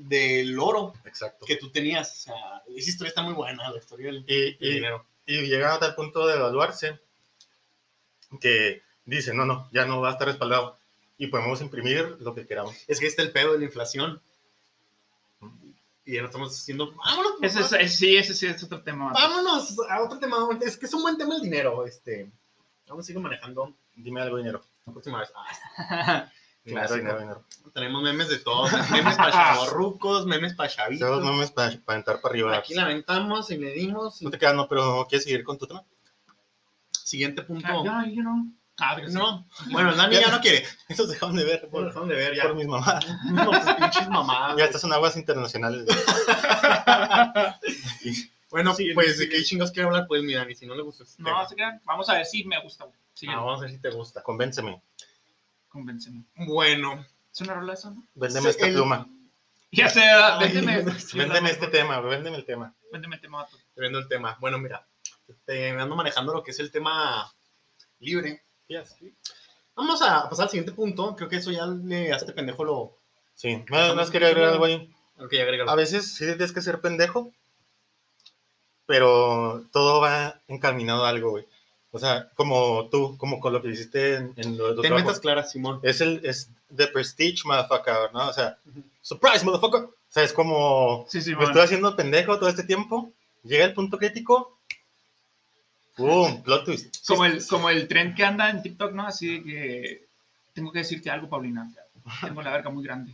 Speaker 1: del oro
Speaker 2: Exacto.
Speaker 1: que tú tenías. O sea, esa historia está muy buena, la historia del,
Speaker 2: Y,
Speaker 1: del
Speaker 2: y,
Speaker 1: dinero.
Speaker 2: y llega a tal punto de evaluarse que dice, no, no, ya no va a estar respaldado. Y podemos imprimir lo que queramos.
Speaker 1: Es que está el pedo de la inflación. Y ya no estamos haciendo. Vámonos,
Speaker 3: Ese es, ese sí, ese sí es otro tema.
Speaker 1: vámonos a otro tema. Es que es un buen tema el dinero. Este, vamos a seguir manejando
Speaker 2: Dime algo, dinero.
Speaker 1: la próxima vez. Ah,
Speaker 2: Dinero, dinero.
Speaker 1: tenemos memes de todo. Memes para chavorrucos, memes para
Speaker 2: Todos
Speaker 1: chavitos.
Speaker 2: memes para entrar para arriba.
Speaker 1: Aquí la aventamos y le dimos. y-
Speaker 2: No te quedas, no, pero ¿quieres seguir con tu tema?
Speaker 1: Siguiente punto.
Speaker 3: Ah, ya, yo no. Ah, pero sí.
Speaker 1: No, bueno, Dani ya no quiere.
Speaker 2: Esos dejaron de ver
Speaker 1: Por dejaron de ver ya.
Speaker 2: por mis mamás.
Speaker 1: No, pinches.
Speaker 2: Ya estas son aguas internacionales.
Speaker 1: Bueno,
Speaker 3: Sí,
Speaker 1: pues
Speaker 3: sí.
Speaker 1: de qué chingos quiere hablar, pues mi Dani, si no le gusta. este
Speaker 3: No,
Speaker 1: tema.
Speaker 3: Vamos a ver si me gusta,
Speaker 1: Ah, vamos a ver si te gusta.
Speaker 2: Convénceme.
Speaker 3: Convénceme.
Speaker 1: Bueno,
Speaker 3: ¿Es una rola eso, no?
Speaker 2: Véndeme
Speaker 1: Sí,
Speaker 2: esta
Speaker 1: el-
Speaker 2: pluma.
Speaker 3: Ya sea,
Speaker 1: Ay,
Speaker 3: véndeme.
Speaker 1: no,
Speaker 3: Sí,
Speaker 2: Véndeme este tema, véndeme el tema.
Speaker 3: Véndeme el tema, vato.
Speaker 1: te vendo el tema. Bueno, mira, te ando manejando lo que es el tema libre.
Speaker 2: Ya, sí.
Speaker 1: Vamos a pasar al siguiente punto. Creo que eso ya le a este pendejo lo.
Speaker 2: Sí, nada más quería agregar algo ahí.
Speaker 1: Ok, agrégalo.
Speaker 2: A veces sí tienes que ser pendejo, pero todo va encaminado a algo, güey. O sea, como tú, como con lo que hiciste en, en lo de tu
Speaker 1: Ten metas claras, Simón.
Speaker 2: Es el, es the prestige, motherfucker, ¿no? O sea,
Speaker 1: Ujú.
Speaker 2: surprise, motherfucker. O sea, es como,
Speaker 3: Sí, sí,
Speaker 2: me
Speaker 3: man.
Speaker 2: estoy haciendo pendejo todo este tiempo, llega el punto crítico, ¡boom! Plot twist.
Speaker 3: Como el, como el tren que anda en TikTok, ¿no? Así que tengo que decirte algo, Paulina. Tengo la verga muy grande.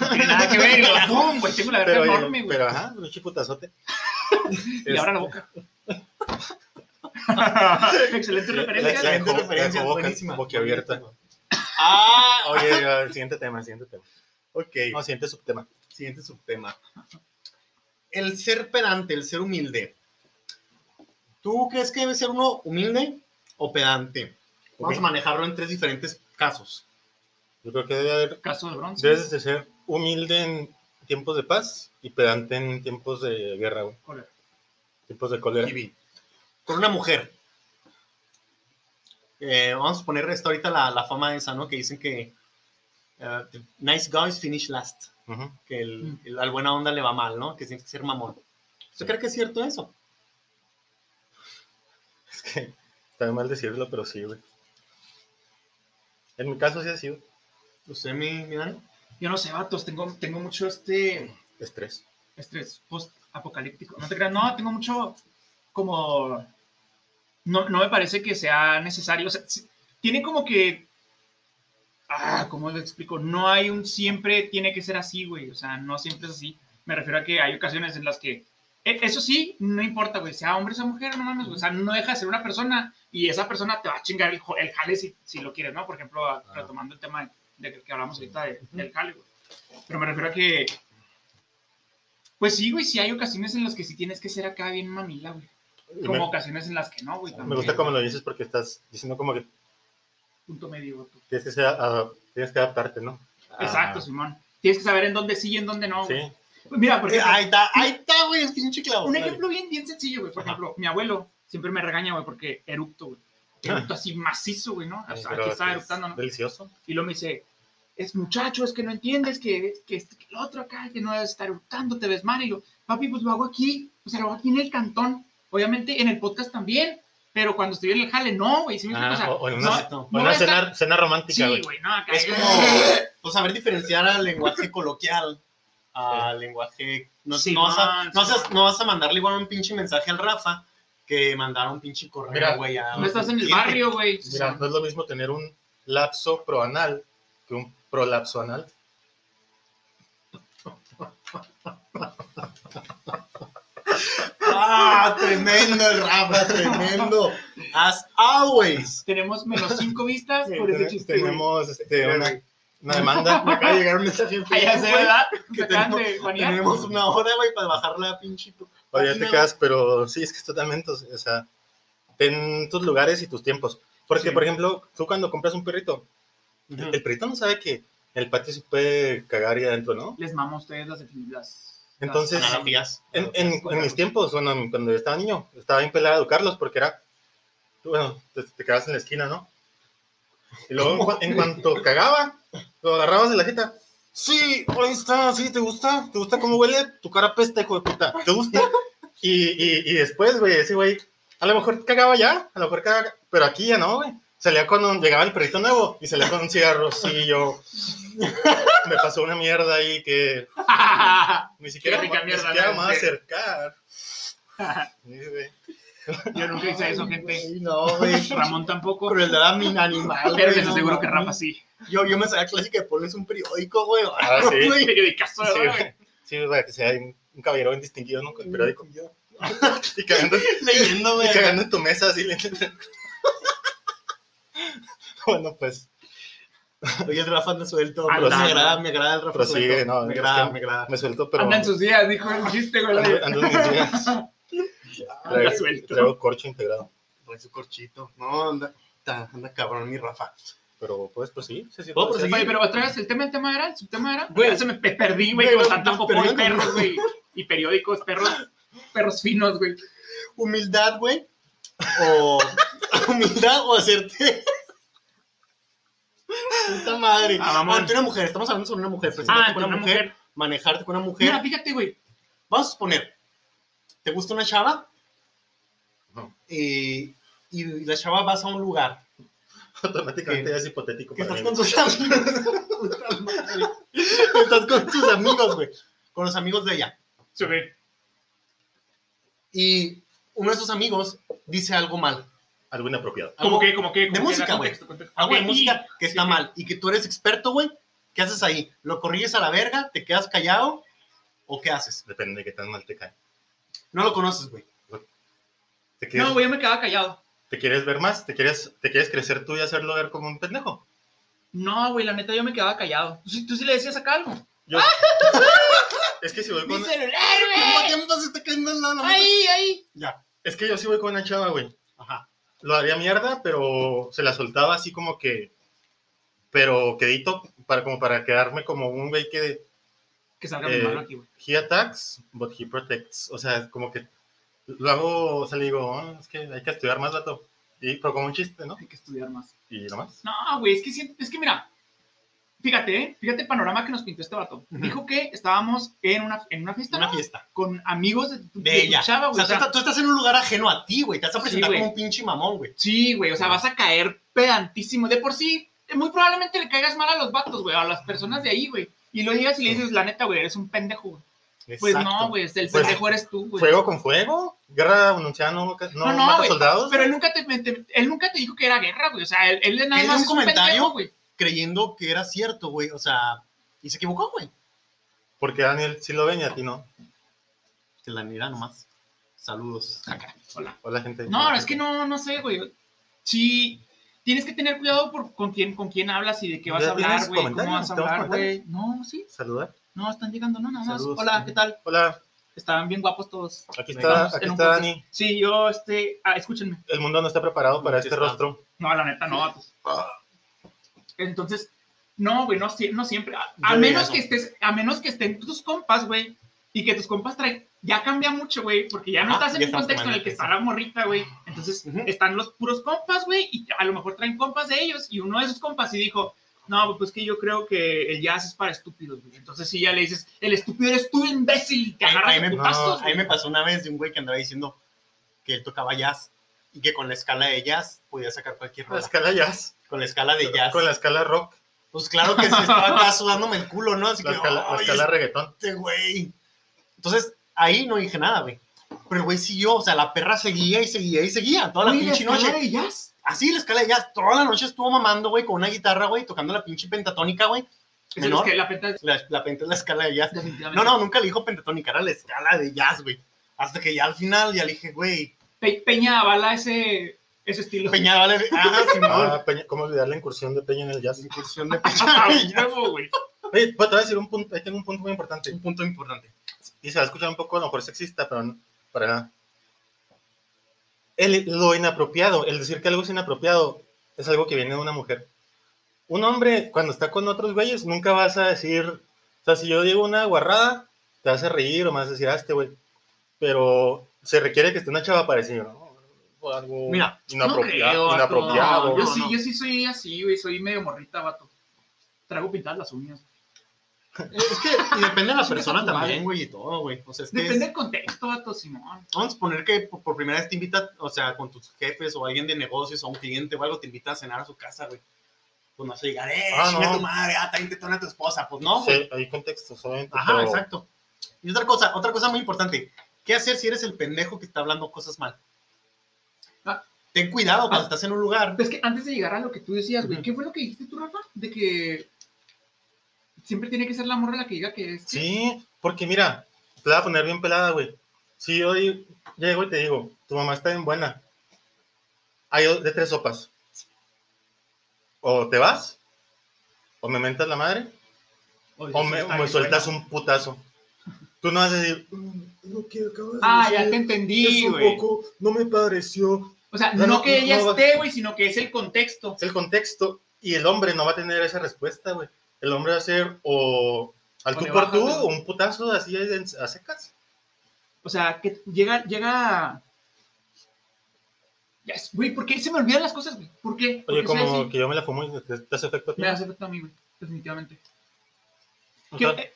Speaker 3: No tiene nada que ver. ¡pum! Güey, tengo la verga
Speaker 2: Pero,
Speaker 3: enorme, güey.
Speaker 2: pero ajá, un chiputazote.
Speaker 3: Y ahora la boca. Excelente referencia.
Speaker 1: Excelente referencia,
Speaker 2: boca-
Speaker 1: buenísima.
Speaker 2: boquiabierta.
Speaker 1: Ah,
Speaker 2: Oye, siguiente tema, siguiente tema.
Speaker 1: Ok.
Speaker 2: No, siguiente subtema.
Speaker 1: Siguiente subtema. El ser pedante, el ser humilde. ¿Tú crees que debe ser uno humilde o pedante? Vamos a manejarlo en tres diferentes casos.
Speaker 2: Yo creo que debe haber,
Speaker 3: Caso de bronce.
Speaker 2: debes de ser humilde en tiempos de paz y pedante en tiempos de guerra.
Speaker 3: Joder.
Speaker 2: Tiempos de cólera.
Speaker 1: Kiwi. Con una mujer. Eh, vamos a poner esto ahorita la, la fama esa, ¿no? Que dicen que uh, the nice guys finish last. Que el,
Speaker 3: Mm.
Speaker 1: el- al buena onda le va mal, ¿no? Que tienes que ser mamón. ¿Usted cree que es cierto eso?
Speaker 2: Es que está mal decirlo, pero sí, güey. En mi caso sí ha sido
Speaker 1: ¿Usted, mi, mi Dani?
Speaker 3: Yo no sé, vatos, tengo, tengo mucho este
Speaker 2: estrés.
Speaker 3: estrés post-apocalíptico. No te creas, no, tengo mucho como... No, no me parece que sea necesario. O sea, tiene como que... Ah, ¿cómo lo explico? No hay un siempre tiene que ser así, güey. O sea, no siempre es así. Me refiero a que hay ocasiones en las que... e- Eso sí, no importa, güey. Sea hombre, sea mujer, no mames. güey. O sea, no deja de ser una persona y esa persona te va a chingar el, el jale si, si lo quieres, ¿no? Por ejemplo, a- retomando el tema de, de que hablamos ahorita de- del jale, güey. Pero me refiero a que pues sí, güey, sí hay ocasiones en las que sí tienes que ser acá bien mamila, güey. Como
Speaker 2: me,
Speaker 3: ocasiones en las que no, güey.
Speaker 2: me gusta cómo lo dices porque estás diciendo como que
Speaker 3: Punto medio, güey.
Speaker 2: tienes que, ser, ah, tienes que adaptarte, ¿no?
Speaker 3: Exacto,
Speaker 1: Ah.
Speaker 3: Simón. Tienes que saber en dónde sí y en dónde no,
Speaker 2: Sí.
Speaker 3: güey. Pues Mira, por
Speaker 1: Eh,
Speaker 3: ejemplo,
Speaker 1: ahí está, ahí está, güey, el pinche clavo.
Speaker 3: un
Speaker 1: Dale.
Speaker 3: ejemplo bien, bien sencillo, güey. Por
Speaker 2: Ajá.
Speaker 3: ejemplo, mi abuelo siempre me regaña, güey, porque eructo, güey. Eructo así macizo, güey, ¿no? O sea, aquí estaba
Speaker 2: es
Speaker 3: eructando, ¿no?
Speaker 2: Delicioso.
Speaker 3: Y luego me dice, es muchacho, es que no entiendes que, que, este- que el otro acá, que no debes estar eructando, te ves mal. Y yo, papi, pues lo hago aquí, o sea, lo hago aquí en el cantón. Obviamente en el podcast también, pero cuando estoy en el jale, no, güey. ¿sí me
Speaker 1: Ah?
Speaker 2: O, o en una,
Speaker 1: no
Speaker 2: una
Speaker 3: estar-
Speaker 2: cena, cena romántica,
Speaker 3: Sí,
Speaker 2: güey.
Speaker 3: güey, no, acá
Speaker 1: Es
Speaker 3: es
Speaker 1: como, pues, saber diferenciar al lenguaje coloquial al lenguaje... No,
Speaker 3: Sí,
Speaker 1: no, vas a, no, vas a-
Speaker 3: man.
Speaker 1: no vas a mandarle igual un pinche mensaje al Rafa que mandar un pinche correo,
Speaker 2: Mira,
Speaker 1: güey. a-
Speaker 3: No estás en el barrio, güey.
Speaker 2: Mira, no es lo mismo tener un lapso proanal que un prolapso anal.
Speaker 1: Ah, tremendo el Rafa, tremendo. As always.
Speaker 3: Tenemos menos cinco vistas
Speaker 1: Sí,
Speaker 3: por ese chiste.
Speaker 2: Tenemos este, una, una demanda.
Speaker 1: Me acaba de llegar un mensaje en
Speaker 3: ya
Speaker 1: Facebook,
Speaker 3: sé, ¿verdad?
Speaker 1: que tenemos, tenemos una hora, güey, para bajar la pinche...
Speaker 2: Oye, ya te quedas, pero sí, es que es totalmente, o sea, ten tus lugares y tus tiempos. Porque,
Speaker 1: Sí.
Speaker 2: por ejemplo, tú cuando compras un perrito,
Speaker 1: Ujú.
Speaker 2: el perrito no sabe que el patio se puede cagar ahí adentro, ¿no?
Speaker 3: Les mamo a ustedes las... las
Speaker 2: Entonces,
Speaker 1: Analogías.
Speaker 2: En, en, en mis tiempos, bueno, cuando yo estaba niño, estaba bien pelado a educarlos porque era, tú, bueno, te, te quedabas en la esquina, ¿no? Y luego, en, cua- en cuanto cagaba, lo agarrabas de la jeta. Sí, ahí está, sí, ¿te gusta? ¿Te gusta cómo huele? Tu cara pesta, hijo de puta. ¿Te gusta? Y, y, y después, güey, ese güey, a lo mejor cagaba ya, a lo mejor cagaba, pero aquí ya no, güey. Salía cuando llegaba el perrito nuevo y salía con un cigarro, sí, yo. Me pasó una mierda ahí que ni siquiera,
Speaker 3: rica
Speaker 2: ni
Speaker 3: mierda,
Speaker 2: siquiera
Speaker 3: ¿no?
Speaker 2: me va a acercar.
Speaker 3: Yo nunca hice eso, gente.
Speaker 1: Güey, No, güey.
Speaker 3: Ramón tampoco.
Speaker 1: Crueldad a mi animal,
Speaker 3: Pero les
Speaker 1: no
Speaker 3: aseguro que
Speaker 1: mames.
Speaker 3: Rafa sí.
Speaker 1: Yo, yo me sabía clásica de pones un periódico, güey.
Speaker 2: Ah, sí.
Speaker 3: Periodicazo,
Speaker 2: Sí,
Speaker 3: ¿verdad,
Speaker 2: güey.
Speaker 3: güey?
Speaker 2: Sí, güey, que sea un, un caballero bien distinguido, ¿no? Con el periódico. Y cagando,
Speaker 1: Leyendo,
Speaker 2: y
Speaker 1: güey.
Speaker 2: cagando en tu mesa así. bueno, pues,
Speaker 1: Oye, el Rafa anda suelto.
Speaker 3: Anda,
Speaker 1: Pero sí, me agrada, me agrada el Rafa suelto.
Speaker 2: no,
Speaker 1: me
Speaker 2: es
Speaker 1: agrada,
Speaker 2: que-
Speaker 1: me agrada.
Speaker 2: me suelto, pero
Speaker 3: Anda en sus días, dijo el chiste, güey.
Speaker 2: ando, ando en mis días. Traigo,
Speaker 3: suelto.
Speaker 2: traigo corcho integrado.
Speaker 1: Trae su corchito. No, anda, anda, anda cabrón mi Rafa.
Speaker 2: Pero, pues, pues sí. sí, sí
Speaker 1: ¿Puedo
Speaker 2: puede ser.
Speaker 1: proseguir?
Speaker 3: Oye, pero otra vez, ¿el tema, el tema era? ¿El subtema era?
Speaker 1: Güey.
Speaker 3: Ya se me pe- perdí, güey, con tanta popó y perros, güey. Y periódicos, perros, perros finos, güey.
Speaker 1: Humildad, güey. O humildad o hacerte. Puta madre.
Speaker 3: Ah.
Speaker 1: Ante una mujer, estamos hablando sobre una mujer.
Speaker 3: Ah,
Speaker 1: presentarte
Speaker 3: ante
Speaker 1: con una,
Speaker 3: una
Speaker 1: mujer,
Speaker 3: mujer.
Speaker 1: manejarte con una mujer.
Speaker 3: Mira, fíjate, güey.
Speaker 1: Vamos a suponer, ¿te gusta una chava?
Speaker 2: Ujú.
Speaker 1: Y, y la chava vas a un lugar
Speaker 2: Automáticamente ya es hipotético.
Speaker 1: que
Speaker 2: para
Speaker 1: estás
Speaker 2: mí.
Speaker 1: con estás con tus amigos, güey. Con los amigos de ella.
Speaker 3: Se ve.
Speaker 1: Y uno de esos amigos dice algo mal.
Speaker 2: Algo inapropiado.
Speaker 3: Como
Speaker 1: Algo
Speaker 3: que, como que. como
Speaker 1: de
Speaker 3: que
Speaker 1: música, güey. algo de música que está
Speaker 3: sí,
Speaker 1: mal. Y que tú eres experto, güey. ¿Qué haces ahí? ¿Lo corriges a la verga? ¿Te quedas callado? ¿O qué haces?
Speaker 2: Depende de qué tan mal te cae.
Speaker 1: No lo conoces, güey.
Speaker 2: ¿Te quieres,
Speaker 3: No, güey, yo me quedaba callado.
Speaker 2: ¿Te quieres ver más? ¿Te quieres, ¿Te quieres crecer tú y hacerlo ver como un pendejo?
Speaker 3: No, güey, la neta yo me quedaba callado. ¿Tú, sí- tú sí le decías acá algo?
Speaker 2: Yo- es que si voy con.
Speaker 3: celular,
Speaker 1: ¿Qué tiempo se está cayendo la la-
Speaker 3: Ahí, ahí.
Speaker 1: Ya.
Speaker 2: Es que yo sí voy con una chava, güey.
Speaker 1: Ajá.
Speaker 2: Lo haría mierda, pero se la soltaba así como que. Pero quedito, para, como para quedarme como un güey que.
Speaker 3: Que salga mi
Speaker 2: Eh,
Speaker 3: mano aquí, güey.
Speaker 2: He attacks, but he protects. O sea, como que. Luego, o sea, le digo, "Oh, es que hay que estudiar más, vato. Y, pero como un chiste, ¿no?
Speaker 3: Hay que estudiar más.
Speaker 2: Y nomás.
Speaker 3: No, güey, es que, siento- es que mira, fíjate, ¿eh? fíjate el panorama que nos pintó este vato. Dijo que estábamos en una, en una fiesta,
Speaker 1: Una
Speaker 3: ¿no?
Speaker 1: fiesta.
Speaker 3: con amigos de tu,
Speaker 1: De
Speaker 3: de tu
Speaker 1: ella.
Speaker 3: chava, güey. O sea,
Speaker 1: tú, tú estás en un lugar ajeno a ti, güey. Te vas a presentar como un pinche mamón, güey.
Speaker 3: sí, güey, o sea, vas a caer pedantísimo. De por sí, muy probablemente le caigas mal a los vatos, güey, a las personas de ahí, güey. Y lo digas y le dices, la neta, güey, eres un pendejo, güey. Pues
Speaker 1: Exacto.
Speaker 3: no, güey, el
Speaker 2: Pues,
Speaker 3: pendejo eres tú, güey.
Speaker 2: Fuego con fuego. Guerra anunciada no, no,
Speaker 3: No, no,
Speaker 2: mata soldados.
Speaker 3: Pero él nunca te, te- él nunca te dijo que era guerra, güey. O sea, él, él nada más es un
Speaker 1: comentario.
Speaker 3: güey.
Speaker 1: Creyendo que era cierto, güey. O sea, y se equivocó, güey.
Speaker 2: Porque Daniel sí lo ven y a ti no.
Speaker 1: Que la mira nomás. Saludos.
Speaker 3: Acá, hola.
Speaker 2: Hola, gente.
Speaker 3: No, no, es que no, no sé, güey. Sí, tienes que tener cuidado por con quién, con quién hablas y de qué vas
Speaker 2: ¿Ya
Speaker 3: a hablar, güey. ¿Cómo vas a
Speaker 2: ¿Tenemos
Speaker 3: hablar, güey? No, sí.
Speaker 2: Saludar.
Speaker 3: No, están llegando, no, nada más.
Speaker 1: Saludos.
Speaker 3: Hola, ¿qué tal?
Speaker 2: Hola,
Speaker 3: Estaban bien guapos todos.
Speaker 2: aquí está, aquí está. Dani.
Speaker 3: Sí, yo, este, ah, escúchenme.
Speaker 2: El mundo no está preparado para este
Speaker 1: está.
Speaker 2: rostro.
Speaker 3: No, la neta, no, vatos. Entonces, no, güey, no, no siempre. A, a menos que estés, a menos que estén tus compas, güey, y que tus compas traen, ya cambia mucho, güey, porque ya no
Speaker 1: Ajá,
Speaker 3: estás en un contexto en el que está la morrita, güey. Entonces,
Speaker 1: Ujú.
Speaker 3: están los puros compas, güey, y a lo mejor traen compas de ellos, y uno de esos compas y dijo, no, pues que yo creo que el jazz es para estúpidos, güey. Entonces, si ya le dices, el estúpido eres tú, imbécil, te
Speaker 1: Ahí-
Speaker 3: agarras
Speaker 1: ahí
Speaker 3: de
Speaker 1: me-
Speaker 3: putazos,
Speaker 1: A mí
Speaker 3: güey.
Speaker 1: me pasó una vez de un güey que andaba diciendo que él tocaba jazz y que con la escala de jazz podía sacar cualquier
Speaker 2: La
Speaker 1: rola.
Speaker 2: escala jazz.
Speaker 1: Con la escala de jazz.
Speaker 2: Con la escala rock.
Speaker 1: Pues claro que se estaba acá sudándome el culo, ¿no? Así
Speaker 2: La
Speaker 1: que,
Speaker 2: escala, la
Speaker 1: "Ay,
Speaker 2: escala reggaetón.
Speaker 1: este güey. Entonces, ahí no dije nada, güey. Pero el güey siguió, o sea, la perra seguía y seguía y seguía toda la
Speaker 3: Güey,
Speaker 1: pinche
Speaker 3: escala
Speaker 1: noche.
Speaker 3: de jazz?
Speaker 1: Así, la escala de jazz, toda la noche estuvo mamando, güey, con una guitarra, güey, tocando la pinche pentatónica, güey. Menor.
Speaker 3: es que la penta es
Speaker 1: La, la penta es la escala de jazz. No, no, nunca le dijo pentatónica, era la escala de jazz, güey. Hasta que ya al final ya le dije, güey,
Speaker 3: Pe- Peña avala ese, ese estilo.
Speaker 1: Peña, vale. Ah, Simón.
Speaker 2: Ah, Peña- ¿Cómo olvidar la incursión de Peña en el jazz?
Speaker 1: Incursión de
Speaker 3: Ah,
Speaker 1: Peña.
Speaker 3: huevo, güey.
Speaker 2: Oye, pues, te voy a decir un punto, ahí tengo un punto muy importante.
Speaker 1: Un punto importante.
Speaker 2: Y se va a escuchar un poco a lo mejor sexista, pero no, para nada. El, lo inapropiado, el decir que algo es inapropiado, es algo que viene de una mujer. Un hombre, cuando está con otros güeyes, nunca vas a decir, o sea, si yo digo una guarrada, te vas a reír o me vas a decir, ah, este güey. Pero se requiere que esté una chava para decir, no, o algo
Speaker 1: Mira,
Speaker 2: inapropia-
Speaker 3: No creo,
Speaker 2: inapropiado.
Speaker 3: Yo
Speaker 1: No,
Speaker 3: sí,
Speaker 1: no.
Speaker 3: yo sí soy así, güey. Soy medio morrita, vato. Traigo pintadas las uñas.
Speaker 1: Es que y depende de la persona también, güey, y todo, güey. O sea, es que
Speaker 3: Depende
Speaker 1: es-
Speaker 3: del contexto, vato, Simón.
Speaker 1: vamos a poner que por, por primera vez te invita, o sea, con tus jefes o alguien de negocios o un cliente o algo, te invita a cenar a su casa, güey. Pues no a llegar, eh,
Speaker 2: Ah,
Speaker 1: chinga
Speaker 2: no.
Speaker 1: tu madre, ah, también te tona tu esposa. Pues no, güey.
Speaker 2: Sí, hay contextos, obviamente.
Speaker 1: Ajá,
Speaker 2: pero-
Speaker 1: exacto. Y otra cosa, otra cosa muy importante. ¿Qué hacer si eres el pendejo que está hablando cosas mal?
Speaker 3: Ah.
Speaker 1: Ten cuidado cuando
Speaker 3: Ah.
Speaker 1: estás en un lugar.
Speaker 3: Es que antes de llegar a lo que tú decías, güey. ¿qué fue lo que dijiste tú, Rafa? De que siempre tiene que ser la morra la que diga que es.
Speaker 2: Sí, porque mira, te la voy a poner bien pelada, güey. Si hoy llego y te digo, tu mamá está bien buena, hay de tres sopas. O te vas, o me mentas la madre, o me sueltas un putazo. Tú no vas a decir, "Mm, lo que acabas de
Speaker 3: Ah, ya te entendí,
Speaker 2: es un
Speaker 3: güey.
Speaker 2: poco, no me pareció.
Speaker 3: O sea,
Speaker 2: No,
Speaker 3: no,
Speaker 2: no,
Speaker 3: que ella
Speaker 2: no va-
Speaker 3: esté, güey, sino que es el contexto.
Speaker 2: Es el contexto, y el hombre no va a tener esa respuesta, güey. El hombre va a ser o al
Speaker 3: O
Speaker 2: tú
Speaker 3: le
Speaker 2: por
Speaker 3: bajas
Speaker 2: tú, o un putazo así en- a secas.
Speaker 3: O sea, que llega, llega. Ya, Güey, ¿por qué se me olvidan las cosas, güey? ¿Por qué? ¿Por
Speaker 2: Oye,
Speaker 3: qué soy
Speaker 2: como
Speaker 3: así?
Speaker 2: que yo me la fumo y te, te hace efecto a ti.
Speaker 3: Me hace efecto a mí, güey, definitivamente.
Speaker 2: O
Speaker 3: Que,
Speaker 2: sea,
Speaker 3: eh,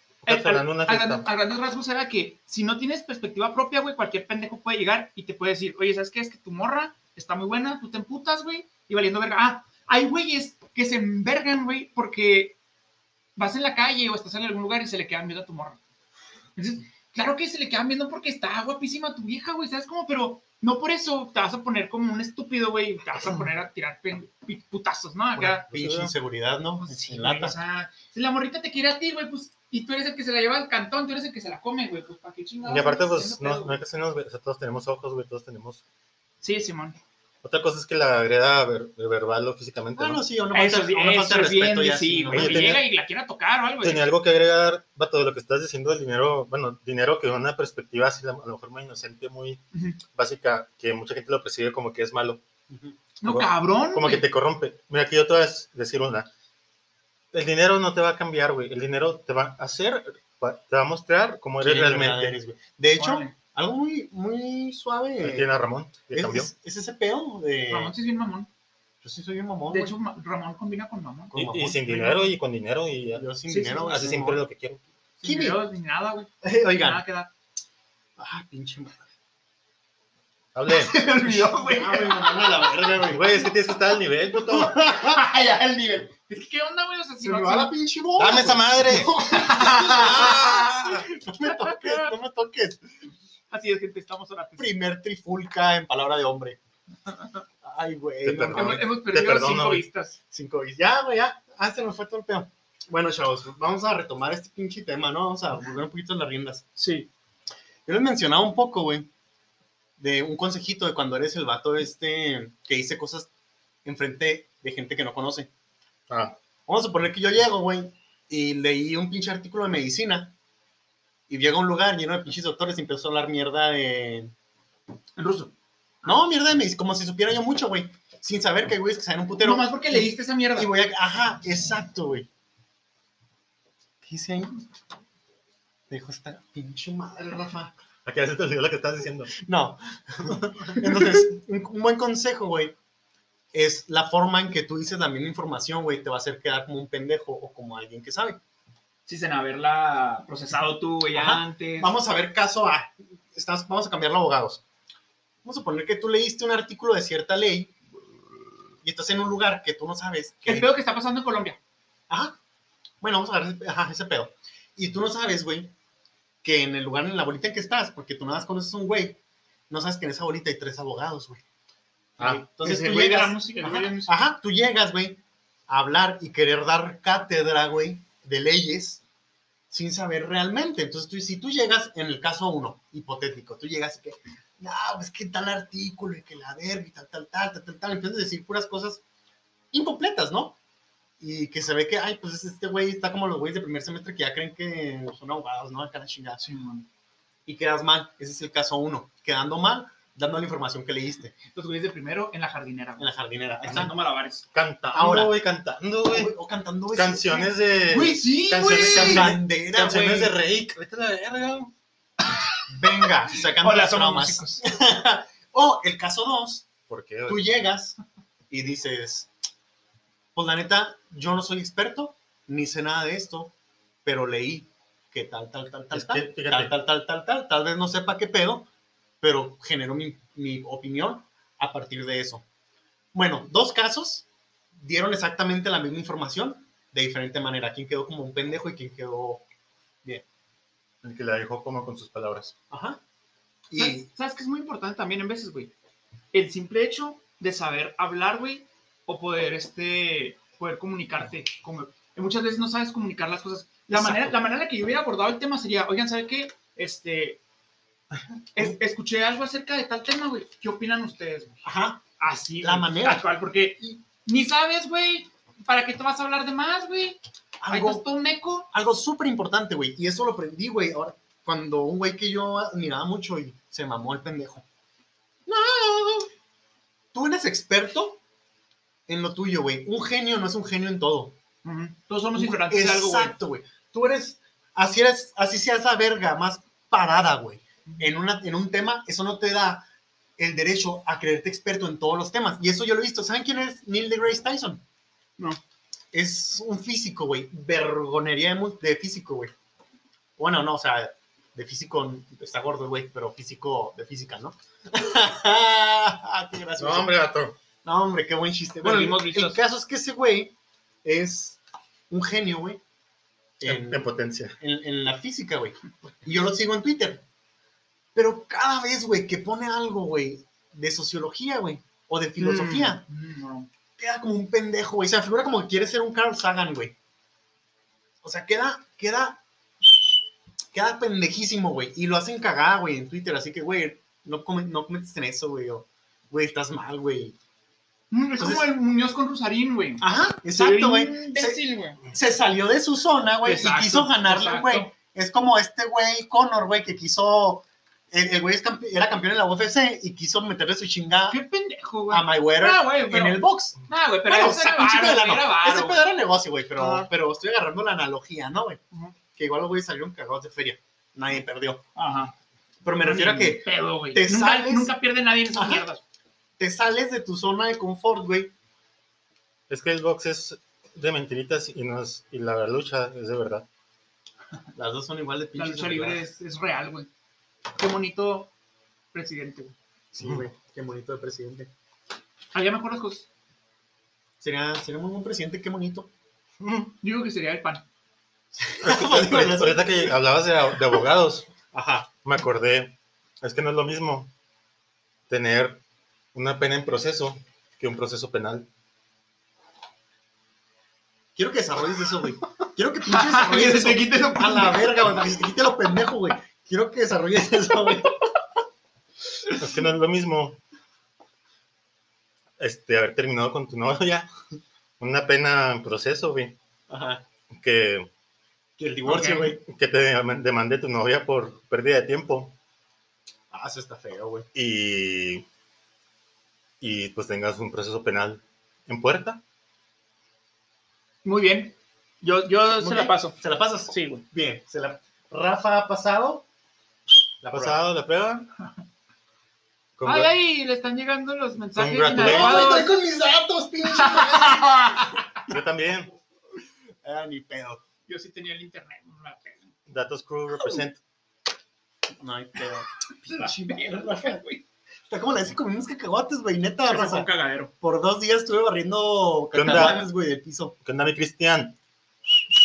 Speaker 2: una
Speaker 3: gran- a grandes rasgos era que si no tienes perspectiva propia, güey, cualquier pendejo puede llegar y te puede decir, oye, ¿sabes qué? Es que tu morra está muy buena, tú te emputas, güey, y valiendo verga. Ah, hay güeyes que se envergan, güey, porque vas en la calle o estás en algún lugar y se le quedan viendo a tu morra. Entonces, claro que se le quedan viendo porque está guapísima tu vieja, güey, ¿sabes cómo? Pero no por eso te vas a poner como un estúpido, güey, y te vas a poner a tirar putazos, ¿no? Acá.
Speaker 1: Pinche inseguridad, ¿no?
Speaker 3: Pues sí,
Speaker 1: En
Speaker 3: güey, o sea, si la morrita te quiere a ti, güey, pues, y tú eres el que se la lleva al cantón, tú eres el que se la come, güey, pues, ¿para qué chingados?
Speaker 2: Y aparte, pues, no, no hay que hacernos, o sea, todos tenemos ojos, güey, todos tenemos.
Speaker 3: Sí, Simón.
Speaker 2: Otra cosa es que la agreda ver- verbal o físicamente.
Speaker 1: Ah,
Speaker 2: ¿no?
Speaker 1: no, sí, una
Speaker 3: Eso,
Speaker 1: falta, a una
Speaker 3: eso
Speaker 1: falta de
Speaker 3: bien,
Speaker 1: respeto ya
Speaker 3: sí,
Speaker 1: sí, ¿no?
Speaker 3: güey.
Speaker 2: Oye, tenía-
Speaker 3: llega y la quiera tocar o algo.
Speaker 2: Tenía algo que agregar, vato, de lo que estás diciendo del dinero, bueno, dinero que una perspectiva así, a lo mejor muy inocente, muy
Speaker 3: Ujú.
Speaker 2: básica, que mucha gente lo percibe como que es malo,
Speaker 1: Ujú.
Speaker 3: No,
Speaker 2: como-
Speaker 3: cabrón.
Speaker 2: como que te corrompe. Mira, aquí yo te voy a decir una. El dinero no te va a cambiar, güey. El dinero te va a hacer, te va a mostrar cómo eres
Speaker 1: ¿Quién de verdad
Speaker 2: realmente.
Speaker 1: eres, güey? De hecho,
Speaker 3: Órale.
Speaker 1: Algo muy, muy suave.
Speaker 2: Tiene a Ramón, que
Speaker 1: es,
Speaker 2: cambió.
Speaker 1: es- es ese pedo de.
Speaker 3: Ramón sí es bien mamón.
Speaker 1: Yo sí soy un mamón.
Speaker 3: De
Speaker 1: güey.
Speaker 3: hecho, Ramón combina con mamón.
Speaker 1: con
Speaker 2: Y, y
Speaker 1: mamón.
Speaker 2: sin dinero y con dinero y
Speaker 1: Yo sin
Speaker 3: Sí,
Speaker 1: dinero.
Speaker 3: sí.
Speaker 2: hace siempre
Speaker 1: mamón.
Speaker 2: lo que quiero.
Speaker 3: Sin videos ni nada, güey.
Speaker 1: Oigan.
Speaker 3: Nada que dar.
Speaker 1: Ah, pinche madre.
Speaker 2: Hable.
Speaker 3: Se me olvidó, güey.
Speaker 1: Ah, güey, la verga, güey.
Speaker 2: Güey, es que tienes que estar al nivel, puto.
Speaker 1: ya el nivel.
Speaker 3: Es que, ¿qué onda, güey? O sea, si
Speaker 1: Se
Speaker 3: no,
Speaker 1: me va la pinche bola.
Speaker 2: ¡Dame esa madre!
Speaker 1: No me toques, no me toques.
Speaker 3: Así es, gente, estamos ahora.
Speaker 1: Primer trifulca en palabra de hombre. Ay, güey. No.
Speaker 3: Hemos, perdido
Speaker 2: perdono,
Speaker 3: cinco vistas.
Speaker 1: Cinco bis. Ya, güey, ya. Ah, se nos fue todo el pedo. Bueno, chavos, vamos a retomar este pinche tema, ¿no? Vamos a volver un poquito en las riendas.
Speaker 3: Sí.
Speaker 1: Yo les mencionaba un poco, güey, de un consejito de cuando eres el vato este que dice cosas enfrente de gente que no conoce.
Speaker 2: Ah,
Speaker 1: Vamos a suponer que yo llego, güey, y leí un pinche artículo de medicina y llego a un lugar lleno de pinches doctores y empezó a hablar mierda de...
Speaker 3: En ruso.
Speaker 1: No, mierda de medicina, como si supiera yo mucho, güey, sin saber que hay güeyes que saben un putero.
Speaker 3: Nomás porque leíste esa mierda.
Speaker 1: Y voy a... Ajá, exacto, güey. ¿Qué dice ahí? Dejo esta pinche madre, Rafa.
Speaker 2: ¿a qué se te olvidó lo que estás diciendo?
Speaker 1: No. Entonces, un, un buen consejo, güey, es la forma en que tú dices la misma información, güey, te va a hacer quedar como un pendejo o como alguien que sabe.
Speaker 3: Sin haberla procesado tú, güey,
Speaker 1: Ajá.
Speaker 3: antes.
Speaker 1: Vamos a ver caso A. Estás, vamos a cambiarlo a abogados. Vamos a suponer que tú leíste un artículo de cierta ley y estás en un lugar que tú no sabes. Que,
Speaker 3: El pedo que está pasando en Colombia.
Speaker 1: Ajá. Bueno, vamos a ver ese, ajá, ese pedo. Y tú no sabes, güey, que en el lugar, en la bolita en que estás, porque tú nada más conoces un güey, no sabes que en esa bolita hay tres abogados, güey.
Speaker 2: Ah,
Speaker 1: entonces tú llegas,
Speaker 3: música,
Speaker 1: ajá, ajá, tú llegas, güey, a hablar y querer dar cátedra, güey, de leyes sin saber realmente. Entonces, tú, si tú llegas, en el caso uno, hipotético, tú llegas y que, no, pues que tal artículo y que la verga y tal, tal, tal, tal, tal, tal, empiezas a decir puras cosas incompletas, ¿no? Y que se ve que, ay, pues este güey está como los güeyes de primer semestre que ya creen que son abogados, ¿no? Acá la chingada.
Speaker 3: Sí, man.
Speaker 1: Y quedas mal. Ese es el caso uno. Quedando mal, dando la información que leíste
Speaker 3: Los güeyes de primero en la jardinera.
Speaker 1: en la jardinera. Ahí están.
Speaker 3: malabares.
Speaker 2: Cantando, güey, cantando, güey.
Speaker 1: O cantando, güey.
Speaker 2: Canciones de.
Speaker 3: Güey, sí,
Speaker 2: Canciones-
Speaker 3: güey.
Speaker 1: Bandera,
Speaker 2: Canciones de Rake. Vete a la verga.
Speaker 1: Venga, sacando
Speaker 3: Hola,
Speaker 1: las
Speaker 3: músicos.
Speaker 1: O el caso dos,
Speaker 2: ¿Por qué,
Speaker 1: tú
Speaker 2: güey?
Speaker 1: llegas y dices, pues la neta, yo no soy experto, ni sé nada de esto, pero leí que tal, tal, tal, tal, tal, tal, tal, tal, tal, tal, tal vez no sepa qué pedo, pero genero mi, mi opinión a partir de eso. Bueno, dos casos dieron exactamente la misma información de diferente manera. Quién quedó como un pendejo y quién quedó
Speaker 2: El que la dejó como con sus palabras.
Speaker 1: Ajá. Y
Speaker 3: ¿Sabes, ¿Sabes que es muy importante también en veces, güey? El simple hecho de saber hablar, güey, o poder, este, poder comunicarte. Como, y muchas veces no sabes comunicar las cosas. La
Speaker 1: Exacto.
Speaker 3: manera, la manera en la que yo hubiera abordado el tema sería, oigan, ¿sabe qué? Este, es- escuché algo acerca de tal tema, güey. ¿Qué opinan ustedes, güey?
Speaker 1: ajá,
Speaker 3: Así,
Speaker 1: La
Speaker 3: güey,
Speaker 1: manera.
Speaker 3: tal cual, porque ni sabes, güey, ¿para qué te vas a hablar de más, güey?
Speaker 1: Algo,
Speaker 3: meco.
Speaker 1: algo súper importante, güey. Y eso lo aprendí, güey. Ahora, cuando un güey que yo admiraba mucho y se mamó el pendejo. No, tú eres experto en lo tuyo, güey. Un genio no es un genio en todo.
Speaker 3: Ujú. Todos somos ignorantes de algo, güey.
Speaker 1: Exacto, güey. Tú eres, así eres, así seas la verga más parada, güey. En, una, en un tema, eso no te da el derecho a creerte experto en todos los temas. Y eso yo lo he visto. ¿Saben quién es Neil deGrasse Tyson?
Speaker 3: No.
Speaker 1: Es un físico, güey. Vergonería de, de físico, güey. Bueno, no, o sea, de físico está gordo, güey, pero físico de física, ¿no? qué gracioso.
Speaker 2: No, hombre, gato.
Speaker 1: No, hombre, qué buen chiste. Bueno, el,
Speaker 3: Perdimos
Speaker 1: el
Speaker 3: vistos.
Speaker 1: caso es que ese güey es un genio, güey.
Speaker 2: En,
Speaker 1: en
Speaker 2: potencia.
Speaker 1: en- en la física, güey. Y yo lo sigo en Twitter. Pero cada vez, güey, que pone algo, güey, de sociología, güey, o de filosofía,
Speaker 3: Mm, no.
Speaker 1: queda como un pendejo, güey. Se figura como que quiere ser un Carl Sagan, güey. O sea, queda, queda, queda pendejísimo, güey. Y lo hacen cagada, güey, en Twitter. Así que, güey, no, come- no cometes en eso, güey. o güey, estás mal, güey.
Speaker 3: Mm, Es como el Muñoz con Rosarín, güey.
Speaker 1: Ajá, exacto, güey. Se, se salió de su zona, güey, y quiso ganarle, güey. Es como este güey, Conor, güey, que quiso. El, el güey es campe- era campeón en la UFC y quiso meterle su chingada
Speaker 3: Qué pendejo, güey.
Speaker 1: a Mayweather
Speaker 3: Ah, güey, pero-
Speaker 1: en el box.
Speaker 3: Ah, güey, pero
Speaker 1: Bueno,
Speaker 3: ese
Speaker 1: sacó
Speaker 3: era
Speaker 1: un chico de
Speaker 3: varo,
Speaker 1: lana.
Speaker 3: era varo,
Speaker 1: Ese
Speaker 3: güey.
Speaker 1: pedo era negocio, güey, pero, pero estoy agarrando la analogía, ¿no, güey? Que igual los güeyes salieron cagados de feria. Nadie perdió.
Speaker 3: Ajá.
Speaker 1: Pero me refiero a que
Speaker 3: Pedo, güey.
Speaker 1: te
Speaker 3: nunca,
Speaker 1: sales-
Speaker 3: nunca pierde nadie en esas
Speaker 1: Ajá.
Speaker 3: mierdas.
Speaker 1: te sales de tu zona de confort, güey.
Speaker 2: Es que el box es de mentiritas y, no es, y la lucha es de verdad.
Speaker 1: Las dos son igual de
Speaker 3: La
Speaker 1: pinches.
Speaker 3: lucha
Speaker 1: de
Speaker 3: libre es real, güey. Qué bonito presidente, güey.
Speaker 1: Sí, güey. Qué bonito de presidente.
Speaker 3: Haría mejores cosas.
Speaker 1: Sería, sería muy buen presidente, qué bonito.
Speaker 3: Digo que sería el pan.
Speaker 2: Ahorita, que hablabas de, de abogados,
Speaker 1: Ajá.
Speaker 2: me acordé, es que no es lo mismo tener una pena en proceso que un proceso penal.
Speaker 1: Quiero que desarrolles eso, güey. Quiero que pinches desarrolles
Speaker 3: Que
Speaker 1: eso.
Speaker 3: se te quite lo
Speaker 1: A la verga, güey. Que se te quite lo pendejo, güey. Quiero que desarrolles eso, güey.
Speaker 2: Es que no es lo mismo este, haber terminado con tu novia, una pena en proceso, güey,
Speaker 1: Ajá.
Speaker 2: que,
Speaker 1: Que el divorcio, güey.
Speaker 2: que te demande tu novia por pérdida de tiempo
Speaker 1: Ah, eso está feo, güey.
Speaker 2: y, y pues tengas un proceso penal en puerta.
Speaker 3: Muy bien. Yo, yo
Speaker 1: Muy
Speaker 3: se
Speaker 1: bien.
Speaker 3: la paso.
Speaker 1: ¿Se la pasas?
Speaker 3: Sí, güey.
Speaker 1: Bien. Se la... Rafa ha pasado.
Speaker 2: ¿La pasado la prueba?
Speaker 3: Ay, ay, le están llegando los mensajes
Speaker 2: Congratulations.
Speaker 3: Inadecuados.
Speaker 1: estoy con mis datos, pinche.
Speaker 2: Yo también.
Speaker 1: ah, ni pedo.
Speaker 3: Yo sí tenía el internet. no la.
Speaker 2: Datos Crew represent.
Speaker 1: No hay pedo.
Speaker 3: Pinche mierda, güey.
Speaker 1: Está como la de con unos cacahuates, güey. Neta,
Speaker 3: fue un cagadero.
Speaker 1: Por dos días estuve barriendo cacahuates, güey, del piso.
Speaker 2: ¿Qué onda, mi Cristian?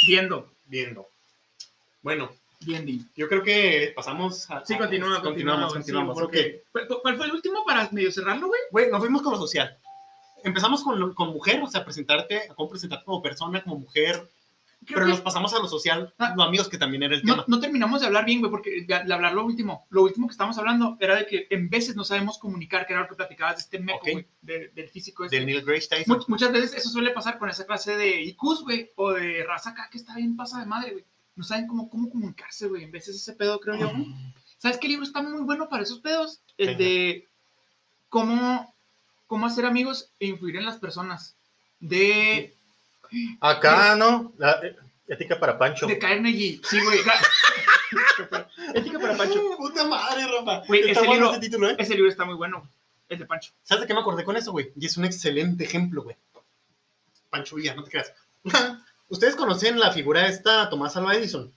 Speaker 3: Viendo.
Speaker 1: Viendo. Bueno,
Speaker 3: Viendo.
Speaker 1: yo creo que pasamos a...
Speaker 3: Sí,
Speaker 1: a- continuamos, continuamos.
Speaker 3: Sí, porque-
Speaker 1: Ok.
Speaker 3: ¿Cuál- ¿Cuál fue el último para medio cerrarlo, güey?
Speaker 1: Güey, nos fuimos con lo social. Empezamos con, lo- con mujer, o sea, presentarte, cómo presentarte como persona, como mujer,
Speaker 3: Creo
Speaker 1: pero
Speaker 3: que
Speaker 1: nos pasamos a lo social,
Speaker 3: Ah.
Speaker 1: los amigos que también era el
Speaker 3: no,
Speaker 1: tema.
Speaker 3: no terminamos de hablar bien, güey, porque de, hablar lo último. Lo último que estábamos hablando era de que en veces no sabemos comunicar, que era lo que platicabas de este meco, de- del físico. Este.
Speaker 1: De Neil Grace Tyson.
Speaker 3: Much- muchas veces eso suele pasar con esa clase de IQs, güey, o de raza acá que está bien pasa de madre, güey. No saben cómo, cómo comunicarse, güey. En veces ese pedo, creo yo. ¿Sabes qué libro está muy bueno para esos pedos? El
Speaker 2: Venga.
Speaker 3: de cómo, cómo hacer amigos e influir en las personas. De,
Speaker 2: Acá, ¿no? La, eh, ética para Pancho.
Speaker 3: de Carnegie. Sí, güey. Ética para Pancho.
Speaker 1: Puta madre, Rafa.
Speaker 3: Güey, ese
Speaker 1: bueno
Speaker 3: libro-
Speaker 1: ese título, ¿eh?
Speaker 3: Ese libro está muy bueno. El de Pancho.
Speaker 1: ¿Sabes de qué me acordé con eso, güey? Y es un excelente ejemplo, güey. Pancho Villa, no te creas. Ustedes conocen la figura esta, Tomás Alva Edison,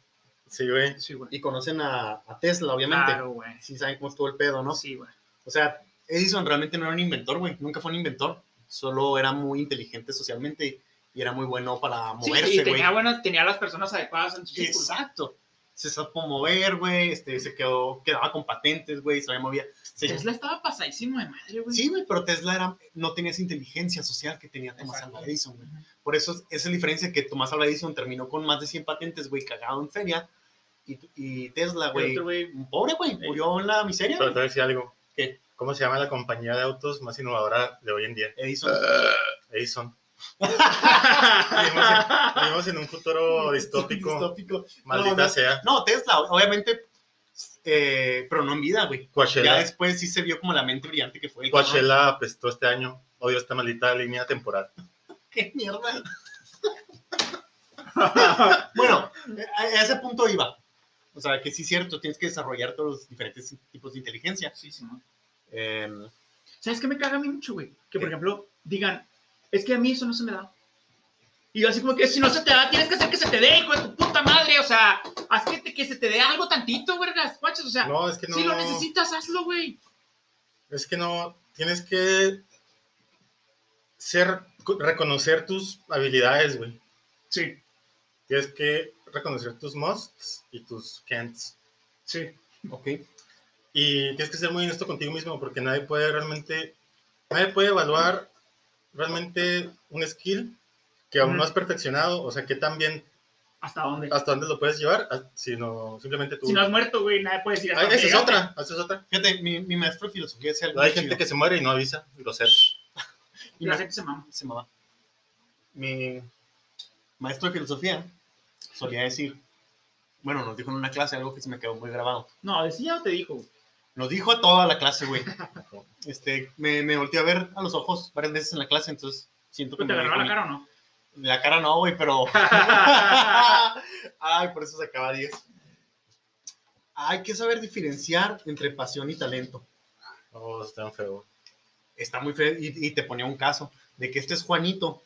Speaker 2: Sí, güey.
Speaker 3: Sí, güey.
Speaker 1: y conocen a, a Tesla, obviamente.
Speaker 3: Claro, güey.
Speaker 1: Sí saben cómo estuvo el pedo, ¿no?
Speaker 3: Sí, güey.
Speaker 1: O sea, Edison realmente no era un inventor, güey. Nunca fue un inventor. Solo era muy inteligente socialmente y era muy bueno para
Speaker 3: Sí,
Speaker 1: moverse,
Speaker 3: y
Speaker 1: güey.
Speaker 3: tenía buenas, tenía las personas adecuadas en su.
Speaker 1: Exacto. Se supo mover, güey. Este, se quedó, quedaba con patentes, güey. Se movía. Se-
Speaker 3: Tesla estaba pasadísimo de madre, güey.
Speaker 1: Sí, güey, pero Tesla era, no tenía esa inteligencia social que tenía Tomás. Alva Edison, güey. Por eso es- esa es la diferencia que Tomás Alva Edison terminó con más de 100 patentes, güey, cagado en feria. Y, y Tesla, güey, pobre, güey, murió en la miseria.
Speaker 2: Pero te voy a decir algo.
Speaker 1: ¿Qué?
Speaker 2: ¿Cómo se llama la compañía de autos más innovadora de hoy en día?
Speaker 1: Edison.
Speaker 2: Edison. Vivimos en, vivimos en un futuro distópico.
Speaker 1: Distópico.
Speaker 2: Maldita
Speaker 1: No, no.
Speaker 2: sea.
Speaker 1: No, Tesla, obviamente, eh, pero no en vida, güey. Ya
Speaker 2: Coachella,
Speaker 1: después sí se vio como la mente brillante que fue. el cabrón.
Speaker 2: Coachella apestó este año. Odio esta maldita línea temporal.
Speaker 1: ¡Qué mierda! bueno, eh, a ese punto iba. O sea, que sí es cierto, tienes que desarrollar todos los diferentes tipos de inteligencia.
Speaker 3: Sí, sí, ¿no?
Speaker 1: Em,
Speaker 3: ¿Sabes qué me caga a mí mucho, güey? Que,
Speaker 1: ¿Qué?
Speaker 3: por ejemplo, digan, es que a mí eso no se me da. Y yo así como que si no se te da, tienes que hacer que se te dé, hijo de tu puta madre. O sea, haz que, te- que se te dé algo tantito, vergas, guachas. O sea,
Speaker 2: No, es que no.
Speaker 3: si lo necesitas, hazlo, güey.
Speaker 2: Es que no. Tienes que ser, reconocer tus habilidades, güey.
Speaker 3: Sí,
Speaker 2: Tienes que reconocer tus musts y tus can'ts.
Speaker 3: sí.
Speaker 1: ok.
Speaker 2: Y tienes que ser muy honesto contigo mismo porque nadie puede realmente, nadie puede evaluar realmente un skill que aún no has perfeccionado, o sea, que tan bien
Speaker 3: ¿Hasta dónde?
Speaker 2: ¿Hasta dónde lo puedes llevar? Ah, Si no, simplemente tú.
Speaker 3: Si no has muerto, güey, nadie puede decir
Speaker 2: Ah,
Speaker 3: hasta
Speaker 2: esa
Speaker 3: dónde
Speaker 2: es otra, esa es otra.
Speaker 1: Fíjate, mi, mi maestro de filosofía decía algo
Speaker 2: Hay gente
Speaker 1: chido.
Speaker 2: que se muere y no avisa, grosero.
Speaker 1: Y
Speaker 3: La gente se mama.
Speaker 1: se llamaba. Mi maestro de filosofía solía decir, bueno, nos dijo en una clase algo que se me quedó muy grabado.
Speaker 3: No, decía o te dijo.
Speaker 1: Nos dijo a toda la clase, güey. Este, me, me volteé a ver a los ojos varias veces en la clase, entonces siento que
Speaker 3: ¿Te agarró la cara o no?
Speaker 1: La cara no, güey, pero... Ay, por eso sacaba 10. Hay que saber diferenciar entre pasión y talento.
Speaker 2: Oh, está feo.
Speaker 1: está muy feo y, y te ponía un caso de que este es Juanito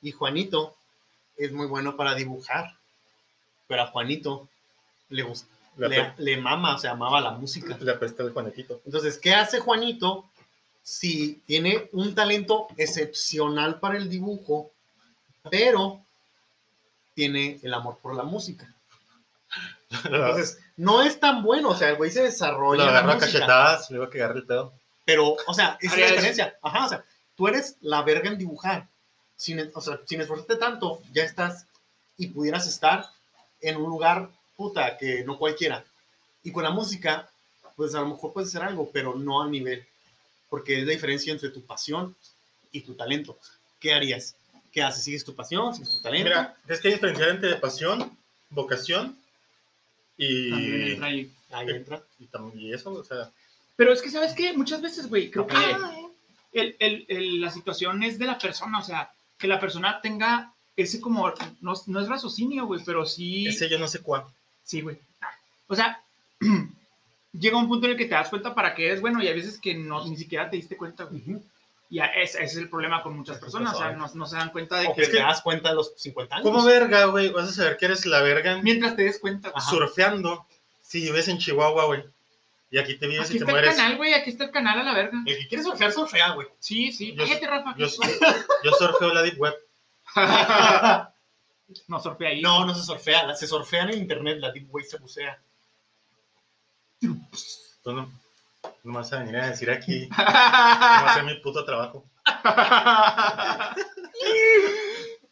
Speaker 1: y Juanito es muy bueno para dibujar, pero a Juanito le gusta,
Speaker 2: Le,
Speaker 1: le, mama, o sea, amaba la música.
Speaker 2: le apesta el Juanetito.
Speaker 1: Entonces, ¿qué hace Juanito si tiene un talento excepcional para el dibujo, pero tiene el amor por la música? Entonces, no es tan bueno, o sea, el güey se desarrolla
Speaker 2: Lo
Speaker 1: en la
Speaker 2: agarro a
Speaker 1: música.
Speaker 2: cachetadas, luego que agarre el pedo.
Speaker 1: Pero, o sea, esa es la diferencia. Ajá, o sea, tú eres la verga en dibujar. Sin, o sea, sin esforzarte tanto, ya estás y pudieras estar en un lugar, puta, que no cualquiera. Y con la música, pues a lo mejor puedes hacer algo, pero no al nivel. Porque es la diferencia entre tu pasión y tu talento. ¿Qué harías? ¿Qué haces? ¿Sigues tu pasión? ¿Sigues tu talento?
Speaker 2: Mira, es que hay diferenciar entre pasión, vocación
Speaker 3: También
Speaker 2: y,
Speaker 3: entra ahí.
Speaker 1: Ahí entra.
Speaker 2: y, tam- y eso, o sea,
Speaker 3: Pero es que, ¿sabes qué? Muchas veces, güey, creo que el, el- el- la situación es de la persona, o sea, que la persona tenga ese como, no, no es raciocinio, güey, pero sí,
Speaker 2: ese yo no sé cuál.
Speaker 3: Sí, güey. O sea, llega un punto en el que te das cuenta para qué eres bueno y hay veces que no, ni siquiera te diste cuenta, güey.
Speaker 1: Ujú.
Speaker 3: Y a- ese, ese es el problema con muchas personas, o sea, no, no se dan cuenta de
Speaker 1: O
Speaker 3: que
Speaker 1: que te das cuenta a los 50 años.
Speaker 2: ¿Cómo verga, güey? Vas a saber que eres la verga en-
Speaker 3: mientras te des cuenta, güey.
Speaker 1: Ajá.
Speaker 2: surfeando si vives en Chihuahua, güey. Y aquí te vives
Speaker 3: Aquí
Speaker 2: y te
Speaker 3: está el
Speaker 2: mueres.
Speaker 3: canal, güey, aquí está el canal a la verga.
Speaker 1: El que quiere surfear, surfea, güey.
Speaker 3: Sí, sí,
Speaker 2: Yo-
Speaker 3: cállate, Rafa.
Speaker 2: Yo, yo surfeo la Deep Web.
Speaker 3: no surfe ahí.
Speaker 1: No, no se surfea, la- se surfea en el internet, la Deep Wave se bucea.
Speaker 2: Tú no, no me vas a venir a decir aquí. No va a hacer mi puto trabajo.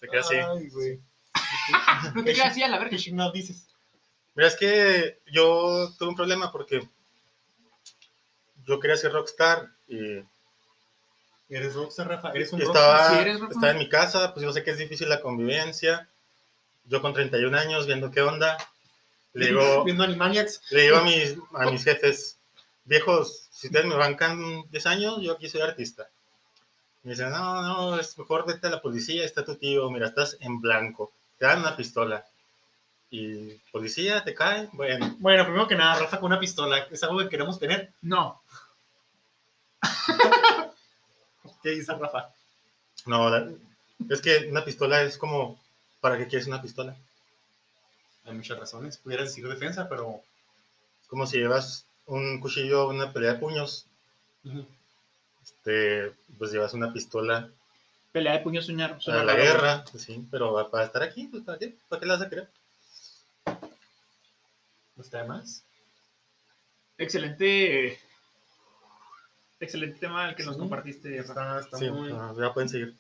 Speaker 2: Te quedas así.
Speaker 1: Ay, güey.
Speaker 3: no te quedas así a la
Speaker 1: ¿Qué
Speaker 3: verga.
Speaker 1: chingados dices?
Speaker 2: Mira, es que yo tuve un problema porque yo quería ser rockstar y
Speaker 1: Eres rockstar, Rafa. Eres un
Speaker 2: y
Speaker 1: rockstar.
Speaker 2: estaba,
Speaker 3: Sí, eres rockstar.
Speaker 2: estaba en mi casa, pues yo sé que es difícil la convivencia. Yo con 31 años viendo qué onda. Le digo,
Speaker 1: Viendo Animaniacs.
Speaker 2: le digo a mis, a mis jefes, viejos, si ustedes me bancan 10 años, yo aquí soy artista. Me dicen, no, no, es mejor vete a la policía, está tu tío, mira, estás en blanco, te dan una pistola. Y policía, te cae, bueno,
Speaker 1: Bueno, primero que nada, Rafa con una pistola. Es algo que queremos tener.
Speaker 3: No.
Speaker 1: ¿Qué dice Rafa?
Speaker 2: no, es que una pistola es como, ¿para qué quieres una pistola?
Speaker 1: Hay muchas razones. Pudieras decir defensa, pero.
Speaker 2: Es como si llevas un cuchillo a una pelea de puños, este, pues llevas una pistola
Speaker 3: Pelea de puños soñar.
Speaker 2: a la guerra, pues sí, pero para estar aquí, pues ¿para qué? ¿Para qué la vas a querer?
Speaker 1: ¿No está más?
Speaker 3: Excelente. Excelente tema el que nos compartiste.
Speaker 1: Está, está
Speaker 2: Sí,
Speaker 1: muy.
Speaker 2: ya pueden seguir.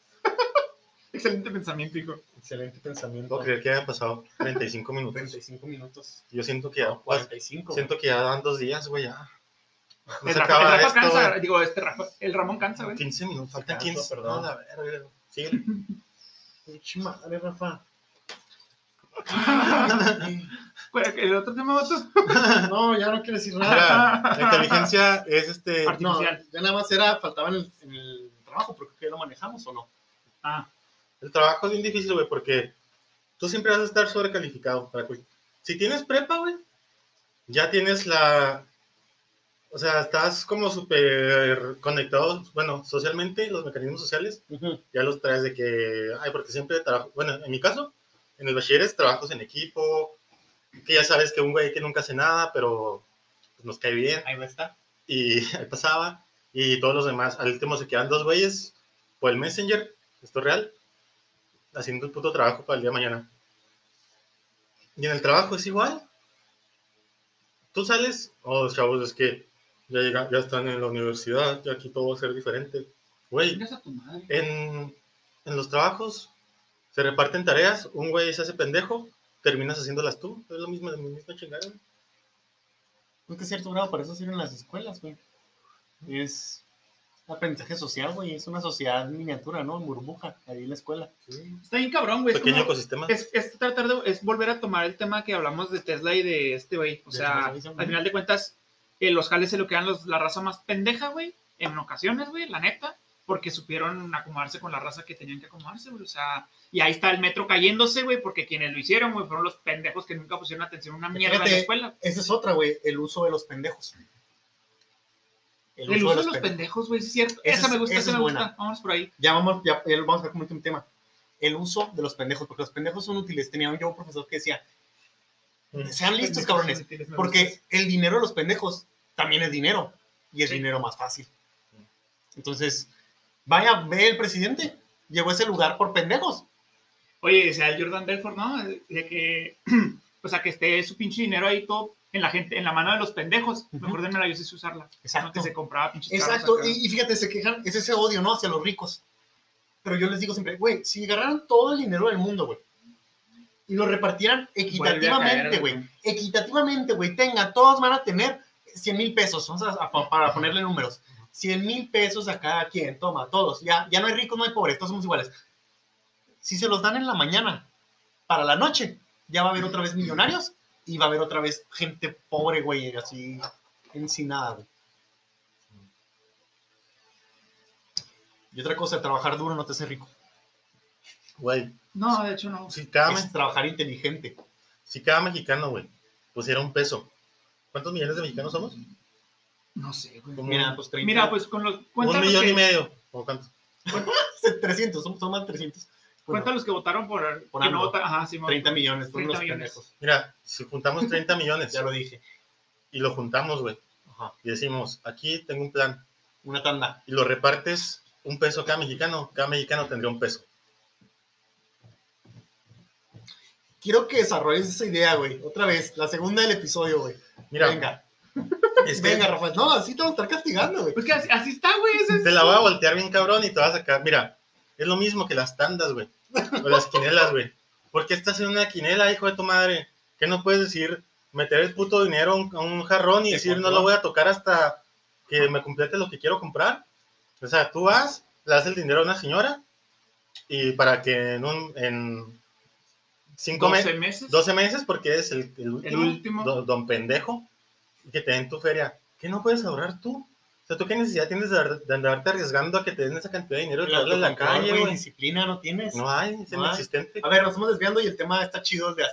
Speaker 3: Excelente pensamiento, hijo.
Speaker 1: Excelente pensamiento.
Speaker 2: Puedo creer que hayan pasado 35 minutos.
Speaker 1: 35 minutos.
Speaker 2: Yo siento que ya,
Speaker 1: No, 45.
Speaker 2: siento que ya dan dos días, güey, ya. No
Speaker 3: El
Speaker 2: se
Speaker 3: Rafa, el
Speaker 2: acaba
Speaker 3: Rafa
Speaker 2: esto,
Speaker 3: cansa.
Speaker 2: güey.
Speaker 3: Digo, este Rafa. El Ramón cansa, güey.
Speaker 2: 15 minutos, faltan
Speaker 1: Canso,
Speaker 2: 15.
Speaker 1: perdón.
Speaker 2: No, la verga. Sigue.
Speaker 1: Pinche madre, Rafa.
Speaker 3: Pues, El otro tema, vato.
Speaker 1: no, ya no quiero decir nada.
Speaker 2: Mira, la inteligencia es este.
Speaker 3: Arte.
Speaker 1: No,
Speaker 3: artificial.
Speaker 1: ya nada más era, faltaba en el, en el trabajo, porque ya lo manejamos o no.
Speaker 3: Ah,
Speaker 2: El trabajo es bien difícil, güey, porque tú siempre vas a estar sobrecalificado. Para cual- si tienes prepa, güey, ya tienes la. O sea, estás como súper conectado, bueno, socialmente, los mecanismos sociales, ya los traes de que, ay, porque siempre trabajo, bueno, en mi caso, en el bachiller es trabajos en equipo, que ya sabes que un güey que nunca hace nada, pero pues, nos cae bien,
Speaker 1: Ahí va a estar.
Speaker 2: y ahí pasaba, y todos los demás, al último se quedan dos güeyes por el Messenger, esto es real, haciendo el puto trabajo para el día de mañana. Y en el trabajo es igual. Tú sales, oh, chavos, es que ya, llega, ya están en la universidad, ya aquí todo va a ser diferente. Güey,
Speaker 3: a
Speaker 2: en, en los trabajos se reparten tareas, un güey se hace pendejo, terminas haciéndolas tú. Es lo mismo, la misma chingada.
Speaker 1: es que cierto grado, para eso sirven las escuelas, güey. Es aprendizaje social, güey. Es una sociedad miniatura, ¿no? En burbuja, ahí en la escuela.
Speaker 3: Está bien cabrón, güey. Es,
Speaker 2: Pequeño
Speaker 3: como-
Speaker 2: ecosistema.
Speaker 3: es, es tratar de, es volver a tomar el tema que hablamos de Tesla y de este, güey. O
Speaker 1: De
Speaker 3: sea, al final de cuentas, eh, los jales se lo quedan los, la raza más pendeja, güey. En ocasiones, güey, la neta. Porque supieron acomodarse con la raza que tenían que acomodarse, güey. O sea, y ahí está el metro cayéndose, güey, porque quienes lo hicieron, güey, fueron los pendejos que nunca pusieron atención a una mierda en la
Speaker 1: Fíjate,
Speaker 3: escuela.
Speaker 1: Esa es otra, güey. El uso de los pendejos.
Speaker 3: El uso de los pendejos, güey, es cierto.
Speaker 1: Esa
Speaker 3: Esa
Speaker 1: es-
Speaker 3: me gusta,
Speaker 1: esa
Speaker 3: esa
Speaker 1: es
Speaker 3: me
Speaker 1: buena.
Speaker 3: gusta. Vamos por ahí.
Speaker 1: Ya vamos, ya, ya vamos a ver como último tema. El uso de los pendejos, porque los pendejos son útiles. Tenía yo un profesor que decía,
Speaker 2: Mm.
Speaker 1: sean listos,
Speaker 3: Pendejos
Speaker 1: cabrones,
Speaker 3: útiles,
Speaker 1: porque el dinero de los pendejos también es dinero, y es
Speaker 3: Sí.
Speaker 1: dinero más fácil. Entonces, vaya, ve el presidente, llegó a ese lugar por pendejos.
Speaker 3: Oye, decía el Jordan Belfort, ¿no? De que, o sea, que esté su pinche dinero ahí todo en la gente, en la mano de los pendejos. Mejor denmela, yo sé usarla.
Speaker 1: Exacto.
Speaker 3: No que se compraba pinches
Speaker 1: Exacto, y, y fíjate, se quejan, es ese odio, ¿no? Hacia los ricos. Pero yo les digo siempre, güey, si agarraran todo el dinero del mundo, güey, y lo repartieran equitativamente, güey, equitativamente, güey, tengan, todos van a tener 100 mil pesos, vamos a, a- para ponerle números, 100 mil pesos a cada quien, toma, todos, ya, ya no hay ricos, no hay pobres, todos somos iguales. Si se los dan en la mañana, para la noche, ya va a haber otra vez millonarios y va a haber otra vez gente pobre, güey, así, en sin nada, güey. Y otra cosa, trabajar duro no te hace rico.
Speaker 2: Güey,
Speaker 3: No, de hecho no.
Speaker 2: si cada,
Speaker 1: Es trabajar inteligente.
Speaker 2: si cada mexicano, güey, pusiera un peso, ¿cuántos millones de mexicanos somos?
Speaker 3: No sé, güey.
Speaker 1: Mira, pues 30.
Speaker 3: Mira, pues con los.
Speaker 2: un millón
Speaker 3: que,
Speaker 2: y medio. ¿O cuánto?
Speaker 1: 300, son, son más de 300. Bueno,
Speaker 3: cuenta los que votaron por.
Speaker 1: Por
Speaker 3: que no
Speaker 1: AMLO.
Speaker 3: votaron. Ajá, sí,
Speaker 1: 30 millones, fueron
Speaker 3: 30
Speaker 1: los
Speaker 3: millones.
Speaker 1: pendejos.
Speaker 2: Mira, si juntamos 30 millones
Speaker 1: Ya lo dije.
Speaker 2: y lo juntamos, güey,
Speaker 1: Ajá.
Speaker 2: y decimos, aquí tengo un plan,
Speaker 1: Una tanda.
Speaker 2: y lo repartes un peso cada mexicano, cada mexicano tendría un peso.
Speaker 1: Quiero que desarrolles esa idea, güey. Otra vez, la segunda del episodio, güey.
Speaker 2: Mira,
Speaker 1: Venga,
Speaker 2: es que
Speaker 1: venga, Rafael. No, así te vamos a estar castigando, güey.
Speaker 3: Pues que así, así está, güey. ese es-
Speaker 2: te la voy a voltear bien cabrón y te vas a sacar. Mira, es lo mismo que las tandas, güey. O las quinelas, güey. ¿Por qué estás en una quinela, hijo de tu madre? ¿Qué no puedes decir, meter el puto dinero a un, jarrón y decir, no lo voy a tocar hasta que me complete lo que quiero comprar? O sea, tú vas, le das el dinero a una señora y para que en, un, en cinco meses
Speaker 3: 12 meses.
Speaker 2: 12 meses porque es el, el último,
Speaker 3: último.
Speaker 2: do- don pendejo, y que te den tu feria. ¿Qué no puedes ahorrar tú? Sea, ¿tú qué necesidad tienes de, andarte arriesgando a que te den esa cantidad de dinero y
Speaker 1: La
Speaker 2: darle en la calle,
Speaker 1: güey, disciplina no tienes.
Speaker 2: No hay, es
Speaker 1: No hay.
Speaker 2: inexistente.
Speaker 1: A ver, nos estamos desviando y el tema está chido, de,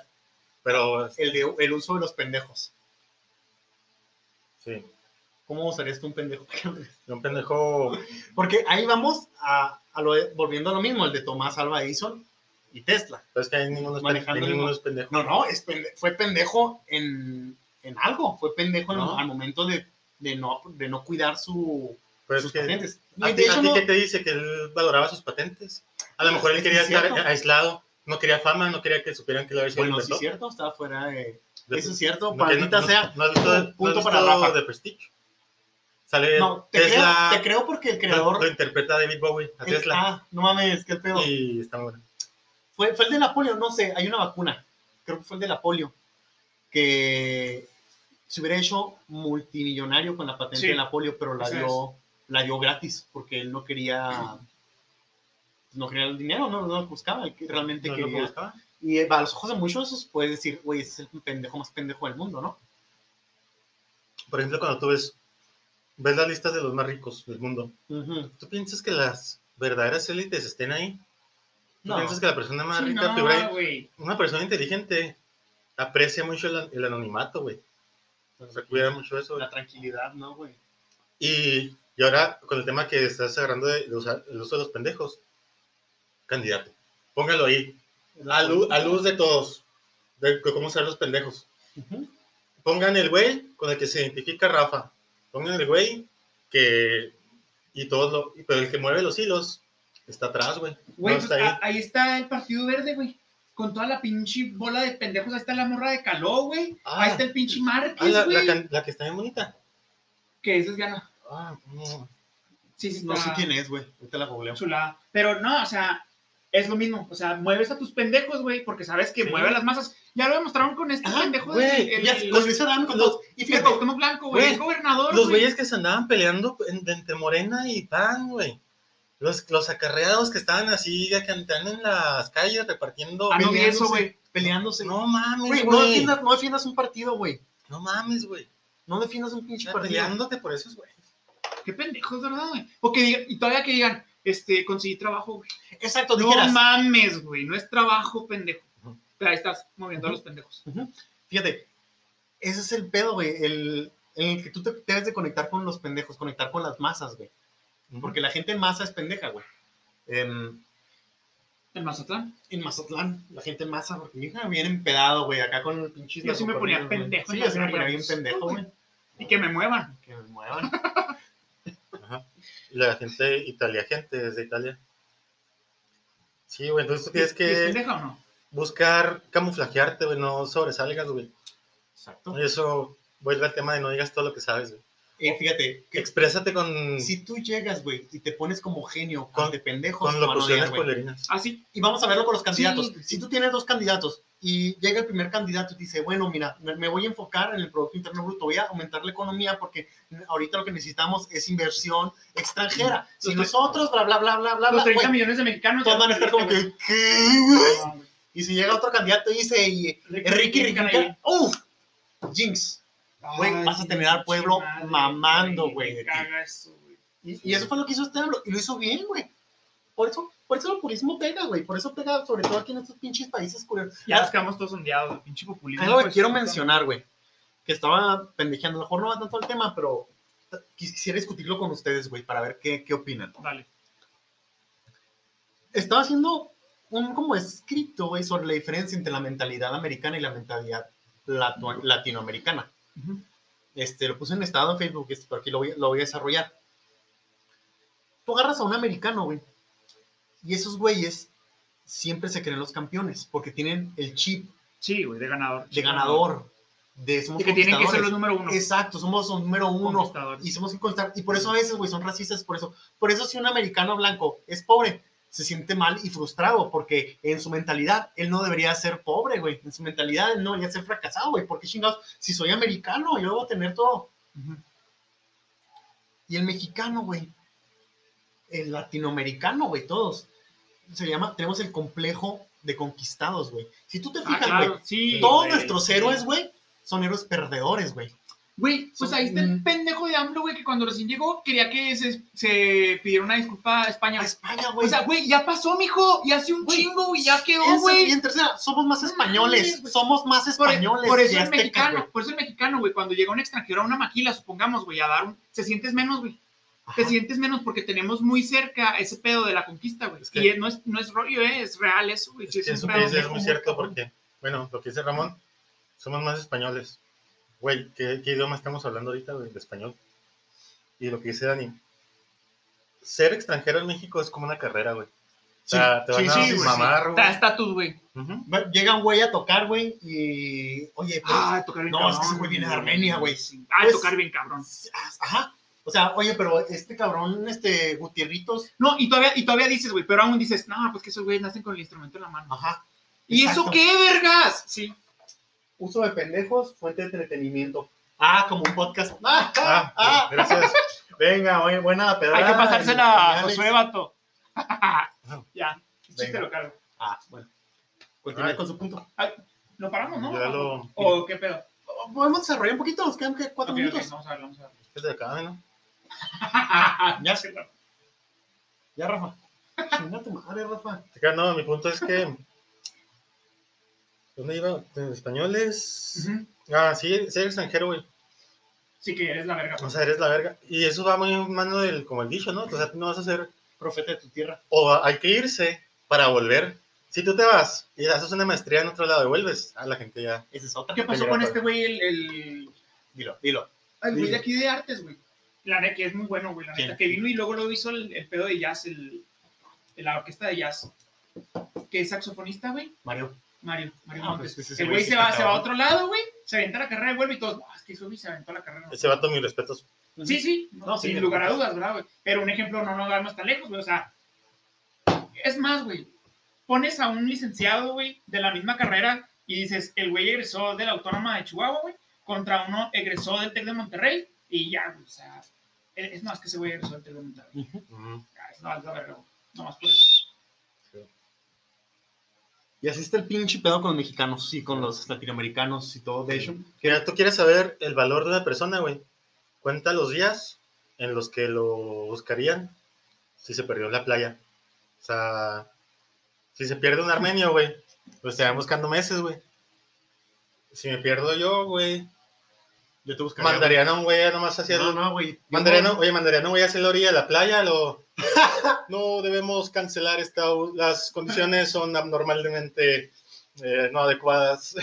Speaker 2: Pero,
Speaker 1: el de el uso de los pendejos.
Speaker 2: sí,
Speaker 1: ¿Cómo usarías tú un pendejo?
Speaker 2: un pendejo,
Speaker 1: Porque ahí vamos a, a lo de- volviendo a lo mismo, el de Tomás Alva Edison y Tesla.
Speaker 2: pero es que hay ninguno, es pendejo.
Speaker 1: No, no, es pende- fue pendejo en, en algo. Fue pendejo en- al momento de, de, no, de no cuidar su,
Speaker 2: Pero es
Speaker 1: sus
Speaker 2: que,
Speaker 1: patentes.
Speaker 2: ¿a ti,
Speaker 1: no-
Speaker 2: qué te dice que él valoraba sus patentes? A lo mejor él quería
Speaker 1: que es
Speaker 2: estar aislado, no quería fama, no quería que supieran que lo había sido
Speaker 1: bueno, sí es cierto, estaba fuera de...
Speaker 2: De-
Speaker 1: Eso es cierto,
Speaker 2: no, no-
Speaker 1: sea.
Speaker 2: Visto,
Speaker 1: punto para Rafa.
Speaker 2: de Prestige. Sale
Speaker 1: No, te,
Speaker 2: Tesla,
Speaker 1: creo, te creo porque el creador...
Speaker 2: lo interpreta David Bowie, a
Speaker 1: el-
Speaker 2: Tesla.
Speaker 1: ah, no mames, qué pedo.
Speaker 2: Y está bueno.
Speaker 1: Fue, fue el de la polio, no sé, hay una vacuna, creo que fue el de la polio, que se hubiera hecho multimillonario con la patente
Speaker 3: Sí.
Speaker 1: de la polio, pero la dio, la dio gratis, porque él no quería, no quería el dinero, no, no lo buscaba, él realmente
Speaker 2: ¿No lo
Speaker 1: quería.
Speaker 2: buscaba?
Speaker 1: y a los ojos de muchos puedes decir, güey, ese es el pendejo más pendejo del mundo, ¿no?
Speaker 2: Por ejemplo, cuando tú ves, ves las listas de los más ricos del mundo. ¿tú piensas que las verdaderas élites estén ahí? ¿Tú
Speaker 1: No.
Speaker 2: piensas que la persona más
Speaker 3: Sí,
Speaker 2: rica
Speaker 3: no,
Speaker 2: figura. Una persona inteligente aprecia mucho el, el anonimato, güey. Se cuida mucho eso.
Speaker 1: La tranquilidad, ¿no, güey?
Speaker 2: Y, y ahora, con el tema que estás agarrando de, de usar el uso de los pendejos, candidato. Póngalo ahí, a luz, a luz de todos, de cómo usar los pendejos. Pongan el güey con el que se identifica Rafa. Pongan el güey que. Y todos lo. Pero el que mueve los hilos está atrás, güey.
Speaker 3: Güey,
Speaker 2: No
Speaker 3: pues,
Speaker 2: ahí
Speaker 3: está el Partido Verde, güey. Con toda la pinche bola de pendejos. Ahí está la morra de Caló, güey.
Speaker 2: Ah.
Speaker 3: ahí está el pinche
Speaker 2: Ah,
Speaker 3: Márquez,
Speaker 2: la,
Speaker 3: güey.
Speaker 2: la que está bien bonita.
Speaker 3: Que es lesbiana.
Speaker 2: Ah, no.
Speaker 3: Sí, sí,
Speaker 1: No sé quién es, güey, ahorita la googleo.
Speaker 3: chulada. Pero no, o sea, es lo mismo. O sea, mueves a tus pendejos, güey, porque sabes que
Speaker 2: Sí.
Speaker 3: mueve a las masas. Ya lo demostraron con este
Speaker 1: Ajá,
Speaker 3: pendejo
Speaker 2: güey,
Speaker 3: de, el,
Speaker 1: Ya,
Speaker 3: el-
Speaker 1: los Luis Adame con
Speaker 2: los-.
Speaker 1: Y
Speaker 3: el
Speaker 1: fíjate,
Speaker 3: Blanco, güey,
Speaker 2: Güey,
Speaker 3: es gobernador,
Speaker 2: Los
Speaker 3: güey.
Speaker 2: güeyes que se andaban peleando entre Morena y PAN, güey. Los, los acarreados que estaban así, que andan en las calles repartiendo.
Speaker 3: Ah, no vi eso, güey.
Speaker 1: peleándose.
Speaker 2: No mames,
Speaker 1: Güey,
Speaker 2: güey.
Speaker 1: no defiendas, no defiendas un partido, güey.
Speaker 2: No mames, güey.
Speaker 1: No defiendas un pinche partido.
Speaker 2: peleándote por esos güeyes.
Speaker 3: Qué pendejos, ¿verdad, güey? O que digan, y todavía que digan, este, conseguí trabajo, güey.
Speaker 1: Exacto,
Speaker 3: No
Speaker 1: dijeras.
Speaker 3: mames, güey, no es trabajo, pendejo. Pero ahí estás moviendo a los pendejos.
Speaker 1: Fíjate, ese es el pedo, güey. El, en el que tú te debes de conectar con los pendejos, conectar con las masas, güey. Porque la gente en masa es pendeja, güey. Em,
Speaker 3: En Mazatlán.
Speaker 1: en Mazatlán, la gente en masa, porque mi hija viene empedado, güey, acá con el pinche.
Speaker 3: Yo sí me ponía pendejo
Speaker 1: Sí, yo sí me ponía bien pendejo,
Speaker 3: güey.
Speaker 1: güey.
Speaker 3: Y que me muevan.
Speaker 1: Que me muevan.
Speaker 2: Ajá. Y la gente, Italia, gente desde Italia. Sí, güey, entonces tú tienes
Speaker 3: ¿Y ¿Es
Speaker 2: que
Speaker 3: pendeja o no?
Speaker 2: buscar camuflajearte, güey, no sobresalgas, güey.
Speaker 1: Exacto.
Speaker 2: Y eso vuelve al tema de no digas todo lo que sabes, güey.
Speaker 1: Eh, fíjate, que
Speaker 2: Exprésate con,
Speaker 1: si tú llegas, güey, y te pones como genio
Speaker 2: Con-
Speaker 1: ante pendejos,
Speaker 2: con locuciones polerinas.
Speaker 3: Ah, sí.
Speaker 1: Y vamos a verlo con los candidatos.
Speaker 3: Sí.
Speaker 1: Si tú tienes dos candidatos y llega el primer candidato y dice, bueno, mira, me, voy a enfocar en el Producto Interno Bruto, voy a aumentar la economía porque ahorita lo que necesitamos es inversión extranjera. Si
Speaker 3: Los
Speaker 1: nosotros, bla, bla, bla, bla, bla,
Speaker 3: Los
Speaker 1: bla,
Speaker 3: 30
Speaker 1: güey,
Speaker 3: millones de mexicanos.
Speaker 1: todos van a estar como que, ¿qué, güey? Y si llega otro candidato y dice, y,
Speaker 3: Ricky
Speaker 1: Ricky. Jinx. Güey, vas a tener al pueblo
Speaker 3: madre,
Speaker 1: mamando, güey. Y, y eso fue lo que hizo este AMLO, y lo hizo bien, güey. Por eso, por eso el populismo pega, güey. Por eso pega, sobre todo aquí en estos pinches países curiosos.
Speaker 3: Ya nos quedamos todos ondeados, pinche populismo.
Speaker 1: Algo que
Speaker 3: pues,
Speaker 1: quiero mencionar, güey, que estaba pendejeando, a lo mejor no va tanto el tema, pero quisiera discutirlo con ustedes, güey, para ver qué, qué opinan.
Speaker 3: Dale.
Speaker 1: Estaba haciendo un como escrito, güey, sobre la diferencia entre la mentalidad americana y la mentalidad lato- Este, lo puse en estado en Facebook, este, por aquí lo voy, lo voy a desarrollar. Tú agarras a un americano, güey, y esos güeyes siempre se creen los campeones, porque tienen el chip
Speaker 3: Sí, güey, de ganador.
Speaker 1: de ganador, de somos
Speaker 3: Y que tienen que ser los número uno.
Speaker 1: Exacto, somos los número uno. Y somos que constar. Y por eso a veces, güey, son racistas. Por eso, por eso si un americano blanco es pobre, se siente mal y frustrado. Porque en su mentalidad, él no debería ser pobre, güey. En su mentalidad, él no debería ser fracasado, güey. Porque chingados, si soy americano, yo debo tener todo. Y el mexicano, güey. El latinoamericano, güey, todos. Se llama, tenemos el complejo de conquistados, güey. Si tú te
Speaker 3: Ah,
Speaker 1: fijas, güey,
Speaker 3: claro, sí.
Speaker 1: todos nuestros
Speaker 3: sí.
Speaker 1: héroes, güey, son héroes perdedores, güey.
Speaker 3: Güey, pues ahí está el
Speaker 1: Mm.
Speaker 3: pendejo de AMLO, güey, que cuando recién llegó quería que se, se pidiera una disculpa a España.
Speaker 1: A España, güey.
Speaker 3: O sea, güey, ya pasó, mijo. Y hace un
Speaker 1: Güey,
Speaker 3: chingo, güey, ya quedó,
Speaker 1: Y
Speaker 3: güey.
Speaker 1: en tercera, somos más españoles. somos más
Speaker 3: Por,
Speaker 1: españoles.
Speaker 3: por eso el mexicano, por eso el mexicano, güey, cuando llega un extranjero a una maquila, supongamos, güey, a dar un... Se sientes menos, güey. Te sientes menos porque tenemos muy cerca ese pedo de la conquista, güey.
Speaker 2: Es que-
Speaker 3: y no es, no es rollo, eh, es real eso, güey.
Speaker 2: Es
Speaker 3: es
Speaker 2: que
Speaker 3: un
Speaker 2: eso
Speaker 3: pedo
Speaker 2: que dices es
Speaker 3: muy
Speaker 2: cierto porque, bueno, lo que dice Ramón, somos más españoles. Güey, ¿qué, qué idioma estamos hablando ahorita, güey? De español. Y lo que dice Dani, ser extranjero en México es como una carrera, güey. O sea, te van
Speaker 1: sí,
Speaker 2: a
Speaker 1: sí, güey,
Speaker 2: mamar,
Speaker 3: Está
Speaker 2: güey.
Speaker 3: estatus, güey.
Speaker 2: Ujú.
Speaker 1: Va- Llega un güey a tocar, güey, y. Oye, pero-
Speaker 3: Ah, tocar bien
Speaker 1: No,
Speaker 3: cabrón.
Speaker 1: es que ese güey viene de Armenia, güey.
Speaker 3: Sí. Ah,
Speaker 1: Pues-
Speaker 3: tocar bien cabrón.
Speaker 1: Ajá. O sea, oye, pero este cabrón, este Gutierritos.
Speaker 3: No, y todavía, y todavía dices, güey, pero aún dices, no, pues que esos güeyes nacen con el instrumento en la mano.
Speaker 1: Ajá.
Speaker 3: ¿Y
Speaker 1: Exacto.
Speaker 3: eso qué, vergas? Sí.
Speaker 1: Uso de pendejos, fuente de entretenimiento. Ah, como un podcast. Ah,
Speaker 2: Ah,
Speaker 1: ah, ah.
Speaker 2: gracias.
Speaker 1: Venga, güey, buena pedrada.
Speaker 3: Hay que pasársela a. Josué Vato. ya, chiste lo cargo.
Speaker 1: Ah, bueno. Continúa
Speaker 2: Ah.
Speaker 1: con su punto.
Speaker 3: ¿Lo paramos, no?
Speaker 2: Ya lo-
Speaker 3: ¿O qué pedo?
Speaker 1: Podemos desarrollar un poquito, nos quedan cuatro minutos.
Speaker 3: vamos a ver, vamos a ver.
Speaker 2: Es de acá, ¿no?
Speaker 1: Ya, ya, Rafa. Chinga tu madre, Rafa.
Speaker 2: No, mi punto es que. ¿Dónde iba? En españoles. Ah, sí, ser extranjero, güey.
Speaker 3: Sí, que eres la verga.
Speaker 2: O sea, eres la verga. Y eso va muy en mano del, como el dicho, ¿no? O sea, tú no vas a ser.
Speaker 1: Profeta de tu tierra.
Speaker 2: O hay que irse para volver. Si tú te vas y haces una maestría en otro lado y vuelves, a la gente ya.
Speaker 1: Esa es otra.
Speaker 3: ¿Qué pasó con
Speaker 2: pues.
Speaker 3: este güey, el, el,
Speaker 1: Dilo, dilo.
Speaker 3: el güey de aquí de artes, güey? La neta, que es muy bueno, güey, la neta. Que vino y luego lo hizo el, el pedo de jazz, el, la orquesta de jazz. Que es saxofonista, güey.
Speaker 1: Mario.
Speaker 3: Mario, Mario
Speaker 1: Ah,
Speaker 3: Montes.
Speaker 1: pues,
Speaker 3: el
Speaker 1: güey
Speaker 3: se va, se va a otro lado, güey. Se avienta la carrera y vuelve y todos. "No, es que eso güey se aventó la carrera.
Speaker 2: Ese vato, mis respetos.
Speaker 3: Sí, sí, no,
Speaker 1: No, sí,
Speaker 3: sin lugar a dudas, ¿verdad, güey? Pero un ejemplo, no nos vamos tan lejos, güey. O sea, es más, güey. pones a un licenciado, güey, de la misma carrera y dices, el güey egresó de la Autónoma de Chihuahua, güey, contra uno egresó del TEC de Monterrey y ya, güey, o sea, es es más que ese güey egresó del TEC de Monterrey.
Speaker 2: Ujú.
Speaker 3: Ya, es no, es la verga, güey. Nomás por eso.
Speaker 1: Y así está el pinche pedo con los mexicanos y con los latinoamericanos y todo. De hecho,
Speaker 2: Mira, tú quieres saber el valor de una persona, güey. Cuenta los días en los que lo buscarían si se perdió en la playa. O sea, si se pierde un armenio, güey, lo estarían buscando meses, güey. Si me pierdo yo, güey,
Speaker 1: yo te buscaría.
Speaker 2: mandarían a un güey nomás hacia
Speaker 1: No,
Speaker 2: el-
Speaker 1: no, güey.
Speaker 2: Mandarían, a- oye, mandarían a un güey hacia la orilla de la playa, lo... no debemos cancelar esta... Las condiciones son abnormalmente eh, no adecuadas.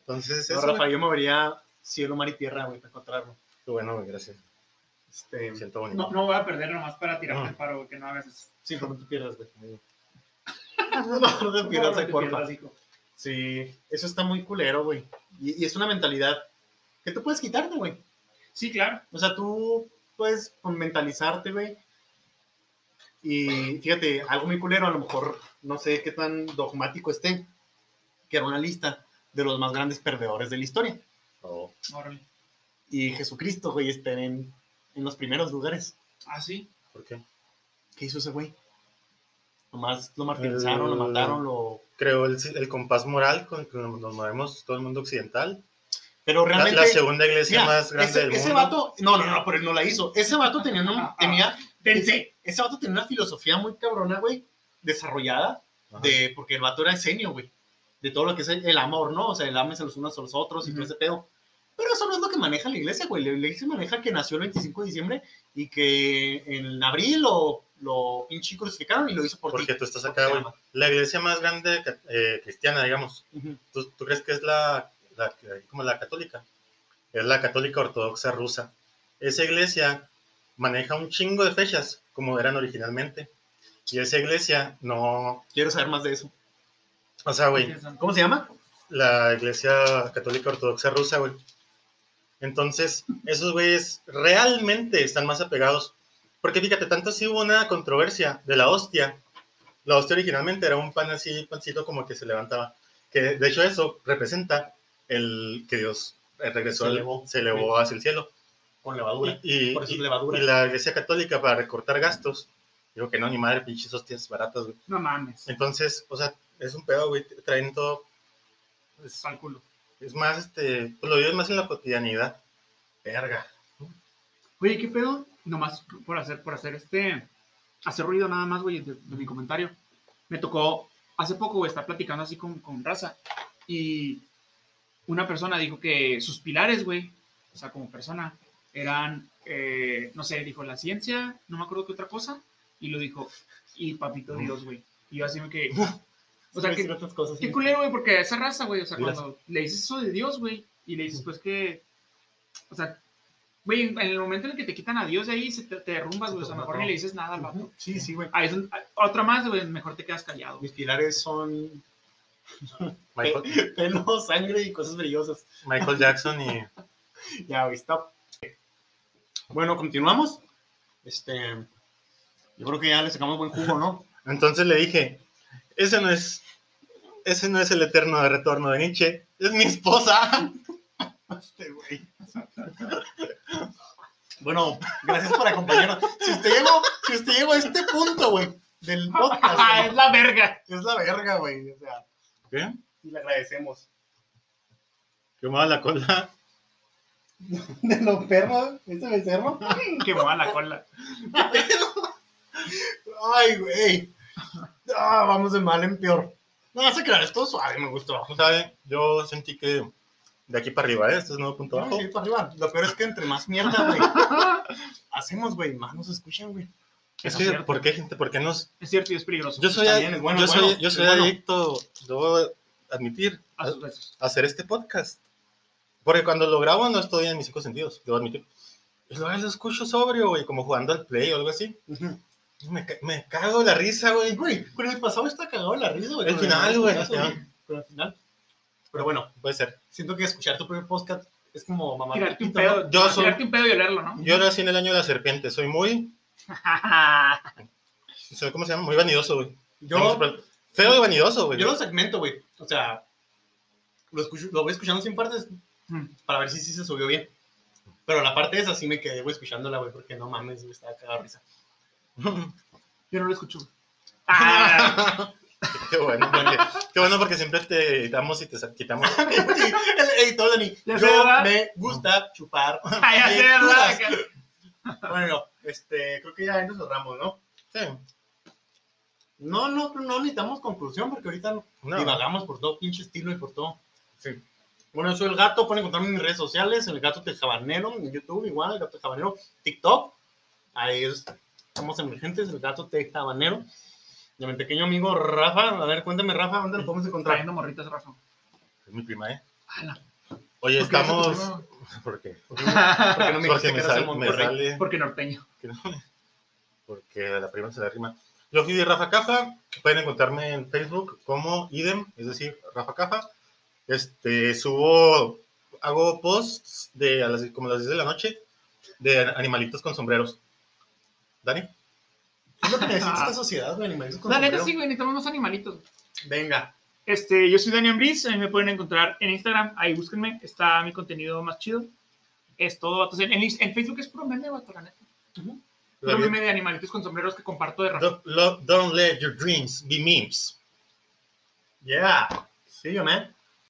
Speaker 2: Entonces,
Speaker 1: No,
Speaker 2: eso,
Speaker 1: Rafa,
Speaker 2: güey.
Speaker 1: yo movería cielo, mar y tierra, güey, para encontrarlo.
Speaker 2: Qué bueno, güey, gracias.
Speaker 1: Este,
Speaker 2: Me siento bonito.
Speaker 3: No, no voy a perder nomás para tirarte
Speaker 2: No.
Speaker 3: el paro, güey, que no hagas eso.
Speaker 1: sí, pero no te pierdas, güey. No, no te pierdas,
Speaker 3: No, no te
Speaker 1: porfa.
Speaker 3: pierdas, hijo.
Speaker 1: Sí, eso está muy culero, güey. Y, y es una mentalidad que tú puedes quitarte, güey.
Speaker 3: Sí, claro.
Speaker 1: O sea, tú puedes mentalizarte, güey. Y fíjate, algo muy culero, a lo mejor no sé qué tan dogmático esté, que era una lista de los más grandes perdedores de la historia.
Speaker 2: Oh,
Speaker 3: Órale.
Speaker 1: Y Jesucristo, güey, está en, en los primeros lugares.
Speaker 3: Ah, sí.
Speaker 2: ¿Por qué?
Speaker 1: ¿Qué hizo ese güey? Nomás lo martirizaron, lo mataron, lo...
Speaker 2: Creo el, el compás moral con el que nos movemos todo el mundo occidental.
Speaker 1: Pero
Speaker 2: La,
Speaker 1: realmente...
Speaker 2: la segunda iglesia
Speaker 1: mira,
Speaker 2: más grande
Speaker 1: ese,
Speaker 2: del
Speaker 1: ese
Speaker 2: mundo.
Speaker 1: vato... No, no, no, pero él no la hizo. Ese vato tenía, un-
Speaker 3: ah.
Speaker 1: tenía
Speaker 3: Pensé.
Speaker 1: ese vato tenía una filosofía muy cabrona, güey, desarrollada,
Speaker 2: Ajá.
Speaker 1: de, porque el vato era esenio, güey, de todo lo que es el, el amor, ¿no? O sea, el ámense los unos a los otros y todo
Speaker 3: Ujú.
Speaker 1: ese pedo. Pero eso no es lo que maneja la iglesia, güey. La iglesia maneja que nació el 25 de diciembre y que en abril lo, lo pinche crucificaron y lo hizo por
Speaker 2: Porque
Speaker 1: ti.
Speaker 2: tú estás
Speaker 1: porque
Speaker 2: acá, güey. La iglesia más grande eh, cristiana, digamos.
Speaker 1: Ujú.
Speaker 2: ¿Tú, tú crees que es la, la- como la católica? Es la católica ortodoxa rusa. Esa iglesia maneja un chingo de fechas, como eran originalmente. Y esa iglesia no...
Speaker 1: Quiero saber más de eso.
Speaker 2: O sea, güey.
Speaker 1: ¿Cómo se llama?
Speaker 2: la iglesia católica ortodoxa rusa, güey. Entonces, esos güeyes realmente están más apegados. Porque fíjate, tanto si hubo una controversia de la hostia. La hostia originalmente era un pan así, pancito como que se levantaba. Que de hecho eso representa el que Dios eh, regresó,
Speaker 1: Se
Speaker 2: al-
Speaker 1: elevó.
Speaker 2: se elevó hacia el cielo.
Speaker 1: Con levadura.
Speaker 2: Y,
Speaker 1: Por eso
Speaker 2: y-
Speaker 1: es levadura.
Speaker 2: y la iglesia católica para recortar gastos, digo que no, ni madre, pinches hostias baratas, güey.
Speaker 3: No mames.
Speaker 2: Entonces, o sea, es un pedo, güey, traen todo... es-
Speaker 3: Al culo.
Speaker 2: es más, este, pues lo vives más en la cotidianidad. Verga.
Speaker 3: Oye, ¿qué pedo? Nomás por hacer, por hacer este, hacer ruido nada más, güey, de, de mi comentario. Me tocó hace poco, güey, estar platicando así con, con raza y una persona dijo que sus pilares, güey, o sea, como persona, eran, eh, no sé, dijo la ciencia, no me acuerdo qué otra cosa, y lo dijo, y papito Dios, güey. Y yo así me que, o sea, que,
Speaker 1: otras cosas,
Speaker 3: Qué
Speaker 1: sí.
Speaker 3: culero, güey, porque esa raza, güey, o sea, cuando le dices eso de Dios, güey, y le dices, pues que, o sea, güey, en el momento en el que te quitan a Dios de ahí, se te, te derrumbas, güey, o sea, mejor ni le dices nada al vato.
Speaker 1: Sí, sí, güey.
Speaker 3: Ahí es un- otra más, güey, mejor te quedas callado.
Speaker 1: Mis pilares son
Speaker 2: Michael,
Speaker 1: pelo, sangre y cosas brillosas.
Speaker 2: Michael Jackson y
Speaker 1: Ya, güey, stop. Bueno, continuamos. Este, yo creo que ya le sacamos buen jugo, ¿no?
Speaker 2: entonces le dije, ese no es, ese no es el eterno de retorno de Nietzsche, es mi esposa.
Speaker 1: Este, güey. Bueno, gracias por acompañarnos. Si usted llegó, si usted llegó a este punto, güey, del podcast,
Speaker 3: Ah, es la verga.
Speaker 1: es la verga, güey. O sea,
Speaker 2: ¿Qué?
Speaker 1: y le agradecemos.
Speaker 2: Que me va la cola.
Speaker 1: De los perros, ese becerro.
Speaker 3: Que mueva la cola.
Speaker 1: Ay, güey. Ah, vamos de mal en peor. No, se crean, es todo suave, me gustó.
Speaker 2: ¿Sabe? Yo sentí que de aquí para arriba, ¿eh? este es nuevo punto bajo.
Speaker 1: sí, para arriba. Lo peor es que entre más mierda, güey, hacemos, güey, más nos escuchan, güey.
Speaker 2: Es que. ¿por qué, gente? ¿Por qué nos...?
Speaker 3: Es cierto y es peligroso.
Speaker 2: Yo soy,
Speaker 1: es bueno,
Speaker 2: yo soy,
Speaker 1: bueno,
Speaker 2: yo soy
Speaker 1: bueno.
Speaker 2: adicto, debo admitir,
Speaker 3: A
Speaker 2: a, hacer este podcast. Porque cuando lo grabo no estoy en mis cinco sentidos, debo admitir. Y luego lo escucho sobrio, güey, como jugando al play o algo así. Me, ca- me cago de la risa, güey.
Speaker 1: Güey, con el pasado está cagado la risa, güey.
Speaker 2: El final, güey,
Speaker 1: caso,
Speaker 2: el final.
Speaker 1: Pero bueno,
Speaker 2: Puede ser.
Speaker 1: siento que escuchar tu primer podcast es como mamá.
Speaker 3: Tirarte un
Speaker 1: ¿no?
Speaker 3: pedo.
Speaker 2: Yo soy-
Speaker 3: un pedo y olerlo, ¿no?
Speaker 2: Yo nací en el año de la serpiente, soy muy, soy, ¿cómo se llama? Muy vanidoso, güey.
Speaker 1: Yo,
Speaker 2: Feo y vanidoso, güey.
Speaker 1: Yo lo segmento, güey. O sea, lo, escucho, lo voy escuchando sin partes
Speaker 3: Mm.
Speaker 1: para ver si sí se subió bien. Pero la parte esa sí me quedé, güey, escuchándola, güey, porque no mames, me estaba cagado de risa.
Speaker 3: Yo no lo escucho. Ah,
Speaker 2: Qué bueno, porque, qué bueno porque siempre te editamos y te quitamos.
Speaker 1: el editor Dani,
Speaker 3: Ya
Speaker 1: yo me gusta chupar.
Speaker 3: ah, ya sé.
Speaker 1: Bueno, este, creo que ya ahí nos cerramos, ¿no?
Speaker 2: Sí.
Speaker 1: No, no, no necesitamos conclusión porque ahorita
Speaker 2: No.
Speaker 1: divagamos por todo pinche estilo y por todo.
Speaker 2: Sí.
Speaker 1: Bueno, yo soy el gato, pueden encontrarme en mis redes sociales, el gato tejabanero, en YouTube igual, el gato tejabanero, TikTok, ahí es, somos emergentes, el gato tejabanero. Y a mi pequeño amigo Rafa, a ver, cuéntame Rafa, ¿dónde lo podemos encontrar?
Speaker 3: Trayendo morritas, Rafa.
Speaker 2: Es mi prima, ¿eh?
Speaker 3: Ala.
Speaker 2: Oye,
Speaker 3: ¿Por qué
Speaker 2: estamos. ¿Por qué?
Speaker 1: Porque no me
Speaker 2: Porque
Speaker 1: dijiste
Speaker 2: me,
Speaker 1: que eras
Speaker 2: sal-
Speaker 1: de
Speaker 2: me sale.
Speaker 3: Porque norteño.
Speaker 2: que no- Porque la prima se la rima. Yo fui de Rafa Cafa. Pueden encontrarme en Facebook como idem, es decir, Rafa Cafa. Este, subo, hago posts de a las, como a las 10 de la noche de animalitos con sombreros. ¿Dani?
Speaker 1: ¿Qué es lo que necesita esta sociedad de animales con
Speaker 3: La neta
Speaker 1: sombrero?
Speaker 3: sí, güey, necesitamos más animalitos.
Speaker 1: Venga,
Speaker 3: Este, yo soy Daniel Briz, a mí me pueden encontrar en Instagram, ahí búsquenme, está mi contenido más chido. Es todo, vatos. en, en, Facebook es puro meme, vato, la neta. Puro meme de animalitos con sombreros que comparto de Rafa.
Speaker 2: Don't, don't let your dreams be memes.
Speaker 1: yeah, see you man.